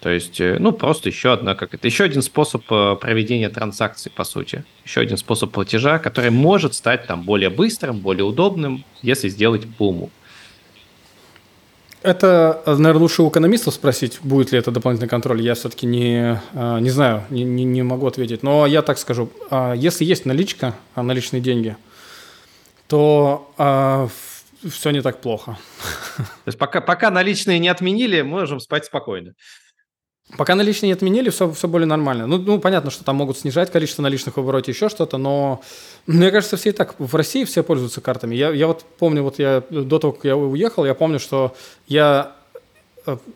S2: То есть, э, ну, просто еще одна, как это, еще один способ э, проведения транзакций, по сути. Еще один способ платежа, который может стать там более быстрым, более удобным, если сделать по уму.
S3: Это, наверное, лучше у экономистов спросить, будет ли это дополнительный контроль. Я все-таки не, э, не знаю, не, не, не могу ответить. Но я так скажу, если есть наличка, наличные деньги, то все не так плохо.
S2: То есть пока, пока наличные не отменили, можем спать спокойно.
S3: Пока наличные не отменили, все, все более нормально. Ну, ну, понятно, что там могут снижать количество наличных в обороте, еще что-то, но мне кажется, все и так в России все пользуются картами. Я, я вот помню, вот я до того, как я уехал, я помню, что я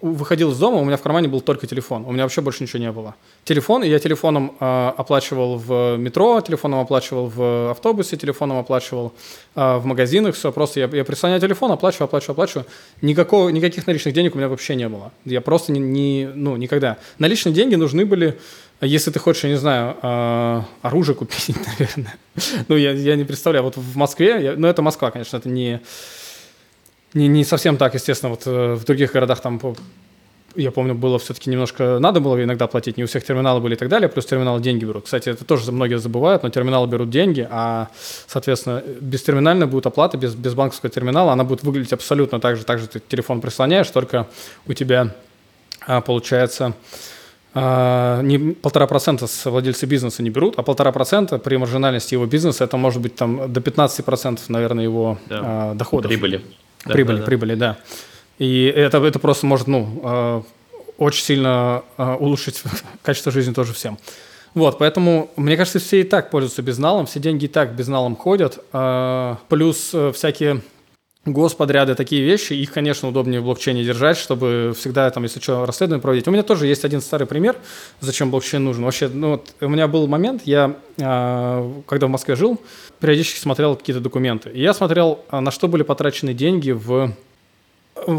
S3: выходил из дома, у меня в кармане был только телефон. У меня вообще больше ничего не было. Телефон, я телефоном э, оплачивал в метро, телефоном оплачивал в автобусе, телефоном оплачивал э, в магазинах, все, просто я, я прислоняю телефон, оплачиваю, оплачиваю, оплачиваю. Никакого, никаких наличных денег у меня вообще не было. Я просто не, не ну, никогда. Наличные деньги нужны были, если ты хочешь, я не знаю, э, оружие купить, наверное. ну, я, я не представляю, вот в Москве, я, ну, это Москва, конечно, это не не, не совсем так, естественно, вот э, в других городах там я помню, было все-таки немножко, надо было иногда платить, не у всех терминалы были и так далее, плюс терминалы деньги берут. Кстати, это тоже многие забывают, но терминалы берут деньги, а, соответственно, бестерминальная будет оплата, без, без банковского терминала, она будет выглядеть абсолютно так же, так же ты телефон прислоняешь, только у тебя а, получается не полтора процента с владельца бизнеса не берут, а полтора процента при маржинальности его бизнеса это может быть там до 15 процентов, наверное, его да. а, доходов.
S2: Прибыли.
S3: Да, прибыли, да, да. прибыли, да. И это, это просто может, ну, э, очень сильно э, улучшить качество жизни тоже всем. Вот, поэтому, мне кажется, все и так пользуются безналом, все деньги и так безналом ходят, э, плюс всякие господряды, такие вещи, их, конечно, удобнее в блокчейне держать, чтобы всегда, там, если что, расследование проводить. У меня тоже есть один старый пример, зачем блокчейн нужен. Вообще, ну, вот, у меня был момент, я, когда в Москве жил, периодически смотрел какие-то документы. И я смотрел, а, на что были потрачены деньги в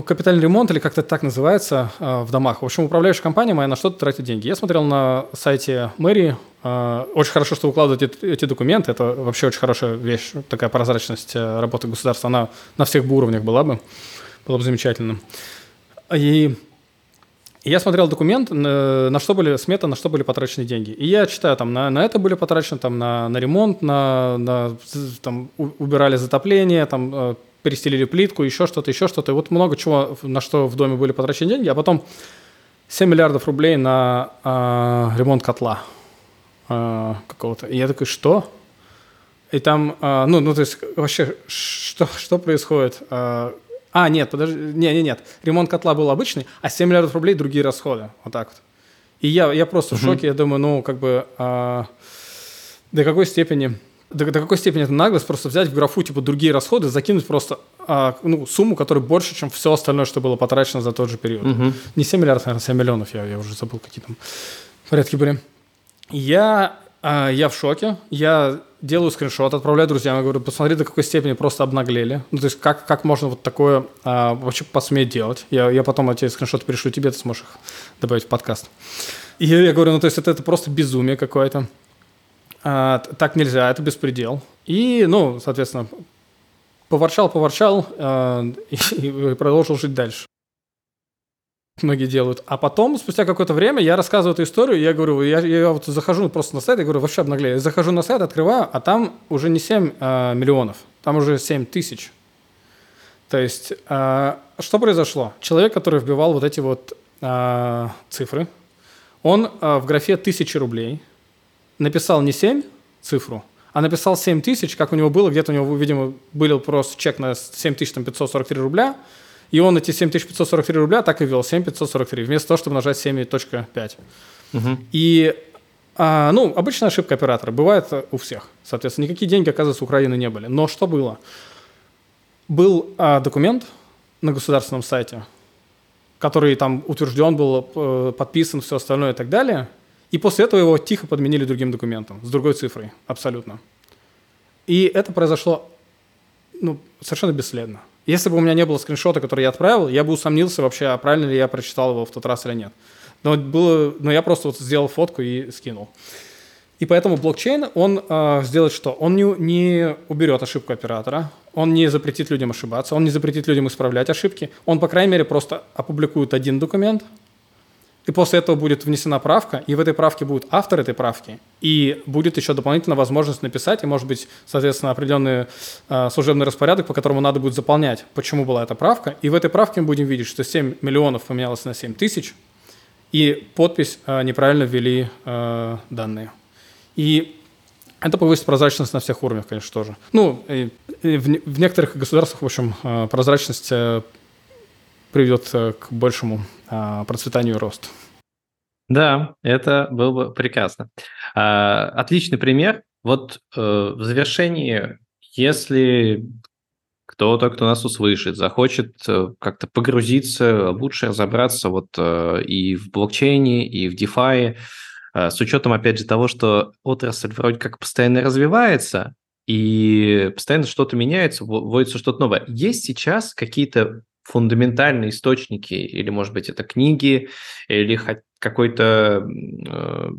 S3: капитальный ремонт, или как-то так называется, а, в домах. В общем, управляющая компания моя на что-то тратит деньги. Я смотрел на сайте мэрии. А, очень хорошо, что выкладывают эти документы. Это вообще очень хорошая вещь. Такая прозрачность работы государства. Она на всех бы уровнях была бы. Было бы замечательно. И я смотрел документ, на что были сметы, на что были потрачены деньги. И я читаю, там, на, на это были потрачены, там, на, на ремонт, на, на, там, убирали затопление, там, э, перестелили плитку, еще что-то, еще что-то. И вот много чего, на что в доме были потрачены деньги, а потом 7 миллиардов рублей на э, ремонт котла э, какого-то. И я такой, что? И там, э, ну, ну, то есть вообще, что, что происходит? Э, а, нет, подожди, не, не, нет. Ремонт котла был обычный, а 7 миллиардов рублей другие расходы. Вот так вот. И я, я просто uh-huh. в шоке. Я думаю, ну, как бы, а, до какой степени до, до какой степени это наглость просто взять в графу типа другие расходы, закинуть просто а, ну, сумму, которая больше, чем все остальное, что было потрачено за тот же период.
S2: Мгм.
S3: Не 7 миллиардов, наверное, 7 миллионов, я, я уже забыл, какие там порядки были. Я, а, я в шоке, я делаю скриншот, отправляю друзьям, я говорю, посмотри, до какой степени просто обнаглели. Ну, то есть как, как можно вот такое а, вообще посметь делать. Я, я потом эти скриншоты пришлю тебе, ты сможешь их добавить в подкаст. И я говорю, ну, то есть это, это просто безумие какое-то. А, так нельзя, это беспредел. И, ну, соответственно, поворчал, поворчал а, и, продолжил жить дальше. Многие делают. А потом, спустя какое-то время, я рассказываю эту историю, и я говорю, я, я вот захожу просто на сайт, я говорю, вообще обнаглели. Я захожу на сайт, открываю, а там уже не 7 а, миллионов, там уже 7 тысяч. То есть, а, что произошло? Человек, который вбивал вот эти вот а, цифры, он а, в графе тысячи рублей написал не 7 цифру, а написал 7 тысяч, как у него было, где-то у него, видимо, был просто чек на 7543 рубля, и он эти 7543 рубля так и ввел, 7543, вместо того, чтобы нажать 7.5.
S2: Мгм.
S3: И, а, ну, обычная ошибка оператора, бывает у всех. Соответственно, никакие деньги, оказывается, Украины не были. Но что было? Был а, документ на государственном сайте, который там утвержден был, э, подписан, все остальное и так далее. И после этого его тихо подменили другим документом, с другой цифрой, абсолютно. И это произошло ну, совершенно бесследно. Если бы у меня не было скриншота, который я отправил, я бы усомнился вообще, а правильно ли я прочитал его в тот раз или нет. Но, было, но я просто вот сделал фотку и скинул. И поэтому блокчейн, он э, сделает что? Он не, не уберет ошибку оператора, он не запретит людям ошибаться, он не запретит людям исправлять ошибки, он, по крайней мере, просто опубликует один документ, и после этого будет внесена правка, и в этой правке будет автор этой правки, и будет еще дополнительно возможность написать, и, может быть, соответственно, определенный э, служебный распорядок, по которому надо будет заполнять, почему была эта правка. И в этой правке мы будем видеть, что 7 миллионов поменялось на 7 тысяч, и подпись э, неправильно ввели э, данные. И это повысит прозрачность на всех уровнях, конечно, тоже. Ну, и, в, в некоторых государствах, в общем, э, прозрачность э, приведет э, к большему э, процветанию и росту.
S2: Да, это было бы прекрасно. А, Отличный пример. Вот э, в завершении, если кто-то, кто нас услышит, захочет э, как-то погрузиться, лучше разобраться вот и в блокчейне, и в DeFi, с учетом, опять же, того, что отрасль вроде как постоянно развивается, и постоянно что-то меняется, вво- вводится что-то новое. Есть сейчас какие-то фундаментальные источники, или, может быть, это книги, или какой-то э,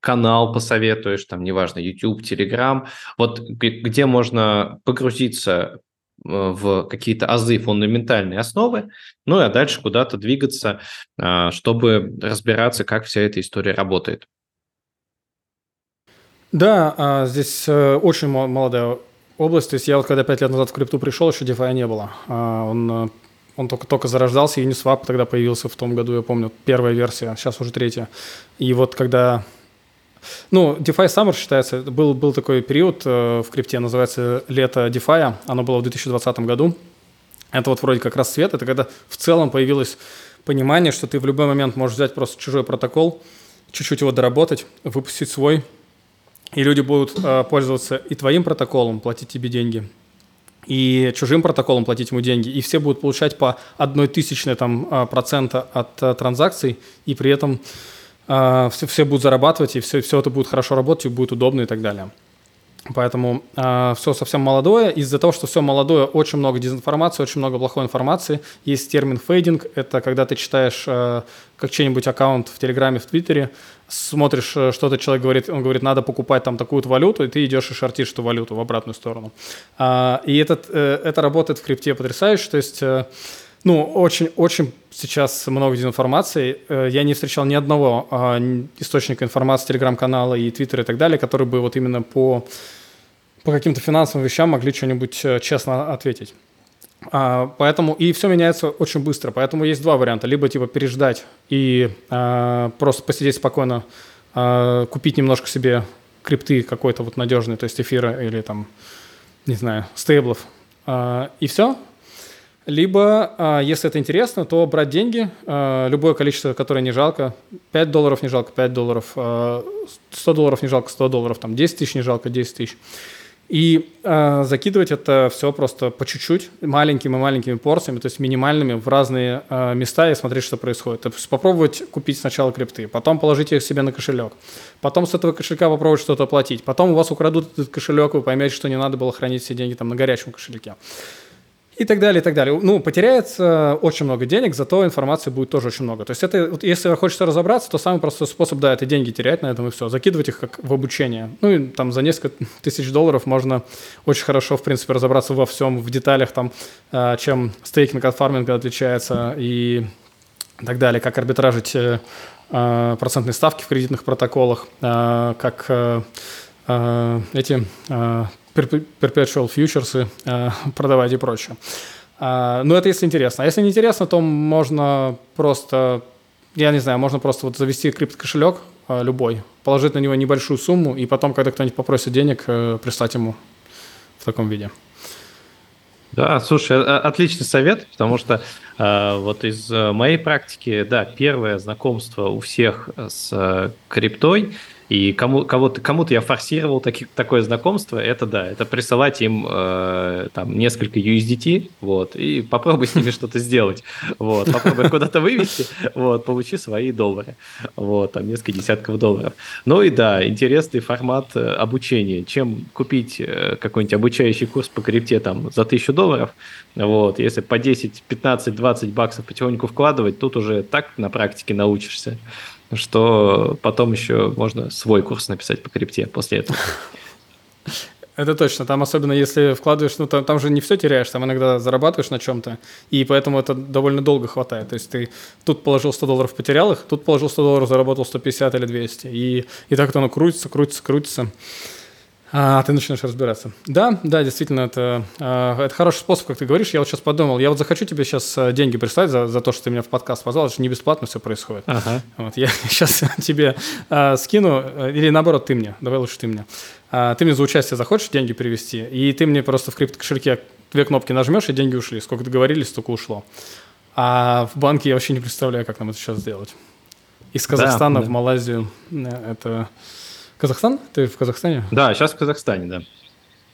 S2: канал посоветуешь, там, неважно, YouTube, Telegram, вот где можно погрузиться э, в какие-то азы фундаментальные основы, ну а дальше куда-то двигаться, а, чтобы разбираться, как вся эта история работает.
S3: Да, а, здесь э, очень мо- молодая область. То есть я вот когда пять лет назад в крипту пришел, еще DeFi не было. А, Он, э, он только, только зарождался, Uniswap тогда появился в том году, я помню, первая версия, сейчас уже третья. И вот когда... Ну, DeFi Summer считается, был, был такой период э, в крипте, называется лето DeFi, оно было в 2020 году. Это вот вроде как рассвет, это когда в целом появилось понимание, что ты в любой момент можешь взять просто чужой протокол, чуть-чуть его доработать, выпустить свой, и люди будут э, пользоваться и твоим протоколом, платить тебе деньги, и чужим протоколом платить ему деньги, и все будут получать по одной тысячной там, э, процента от э, транзакций, и при этом э, все, все будут зарабатывать, и все, все это будет хорошо работать, и будет удобно и так далее. Поэтому э, все совсем молодое. Из-за того, что все молодое, очень много дезинформации, очень много плохой информации. Есть термин фейдинг. Это когда ты читаешь э, как чей-нибудь аккаунт в Телеграме, в Твиттере, смотришь, э, что-то человек говорит, он говорит, надо покупать там такую-то валюту, и ты идешь и шортишь эту валюту в обратную сторону. А, и этот, э, это работает в крипте потрясающе. То есть э, ну, очень-очень сейчас много дезинформации. Э, Я не встречал ни одного а, источника информации, телеграм-канала и твиттера и так далее, который бы вот именно по, по каким-то финансовым вещам могли что-нибудь э, честно ответить. А, поэтому и все меняется очень быстро. Поэтому есть два варианта: либо типа переждать и а, просто посидеть спокойно, а, купить немножко себе крипты какой-то вот надежный, то есть эфира или там, не знаю, стейблов, а, и все. Либо, а, если это интересно, то брать деньги, а, любое количество, которое не жалко, 5 долларов не жалко 5 долларов, 100 а, долларов не жалко 100 долларов, там 10 тысяч не жалко 10 тысяч. И э, закидывать это все просто по чуть-чуть, маленькими-маленькими порциями, то есть минимальными в разные э, места и смотреть, что происходит. То есть попробовать купить сначала крипты, потом положить их себе на кошелек, потом с этого кошелька попробовать что-то оплатить, потом у вас украдут этот кошелек, вы поймете, что не надо было хранить все деньги там на горячем кошельке и так далее, и так далее. Ну, потеряется очень много денег, зато информации будет тоже очень много. То есть это, вот если хочется разобраться, то самый простой способ, да, это деньги терять на этом и все, закидывать их как в обучение. Ну, и там за несколько тысяч долларов можно очень хорошо, в принципе, разобраться во всем, в деталях, там, э, чем стейкинг от фарминга отличается и так далее, как арбитражить э, э, процентные ставки в кредитных протоколах, как эти perpetual futures э, продавать и прочее. А, ну, это если интересно. А если не интересно, то можно просто, я не знаю, можно просто вот завести крипт-кошелек э, любой, положить на него небольшую сумму, и потом, когда кто-нибудь попросит денег, э, прислать ему в таком виде.
S2: Да, слушай, отличный совет, потому что э, вот из моей практики, да, первое знакомство у всех с криптой – и кому, кого-то, кому-то я форсировал таки, такое знакомство, это да, это присылать им э, там несколько USDT, вот, и попробуй с ними что-то сделать, вот, попробуй куда-то вывести, вот, получи свои доллары, вот, там несколько десятков долларов. Ну и да, интересный формат э, обучения, чем купить э, какой-нибудь обучающий курс по крипте там за тысячу долларов, вот, если по 10, 15, 20 баксов потихоньку вкладывать, тут уже так на практике научишься, что потом еще можно свой курс написать по крипте после этого.
S3: Это точно. Там особенно если вкладываешь, ну там, там же не все теряешь, там иногда зарабатываешь на чем-то, и поэтому это довольно долго хватает. То есть ты тут положил 100 долларов, потерял их, тут положил 100 долларов, заработал 150 или 200. И, и так оно крутится, крутится, крутится. А, ты начинаешь разбираться. Да, да, действительно, это, а, это хороший способ, как ты говоришь. Я вот сейчас подумал, я вот захочу тебе сейчас э, деньги прислать за, за то, что ты меня в подкаст позвал, это же не бесплатно все происходит. Ага. Вот, я сейчас тебе а, скину, э, или наоборот, ты мне, давай лучше ты мне. А, ты мне за участие захочешь деньги привести, и ты мне просто в крипто-кошельке две кнопки нажмешь, и деньги ушли. Сколько договорились, столько ушло. А в банке я вообще не представляю, как нам это сейчас сделать. Из Казахстана да, да. в Малайзию э, это Казахстан? Ты в Казахстане?
S2: Да, сейчас в Казахстане, да.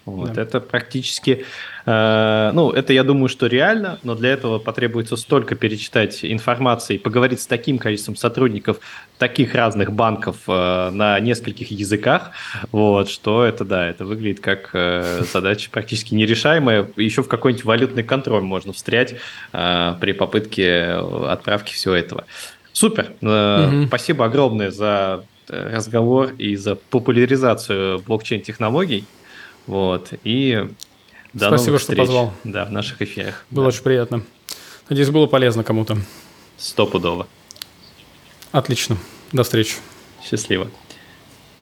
S2: Вот, да. Это практически, э, ну, это я думаю, что реально, но для этого потребуется столько перечитать информации, поговорить с таким количеством сотрудников таких разных банков э, на нескольких языках, вот, что это, да, это выглядит как э, задача практически нерешаемая. Еще в какой-нибудь валютный контроль можно встрять э, при попытке отправки всего этого. Супер. Э, угу. Спасибо огромное за разговор и за популяризацию блокчейн-технологий. Вот. И
S3: до Спасибо, что позвал.
S2: Да, в наших эфирах.
S3: Было
S2: да.
S3: очень приятно. Надеюсь, было полезно кому-то.
S2: Стопудово.
S3: Отлично. До встречи.
S2: Счастливо.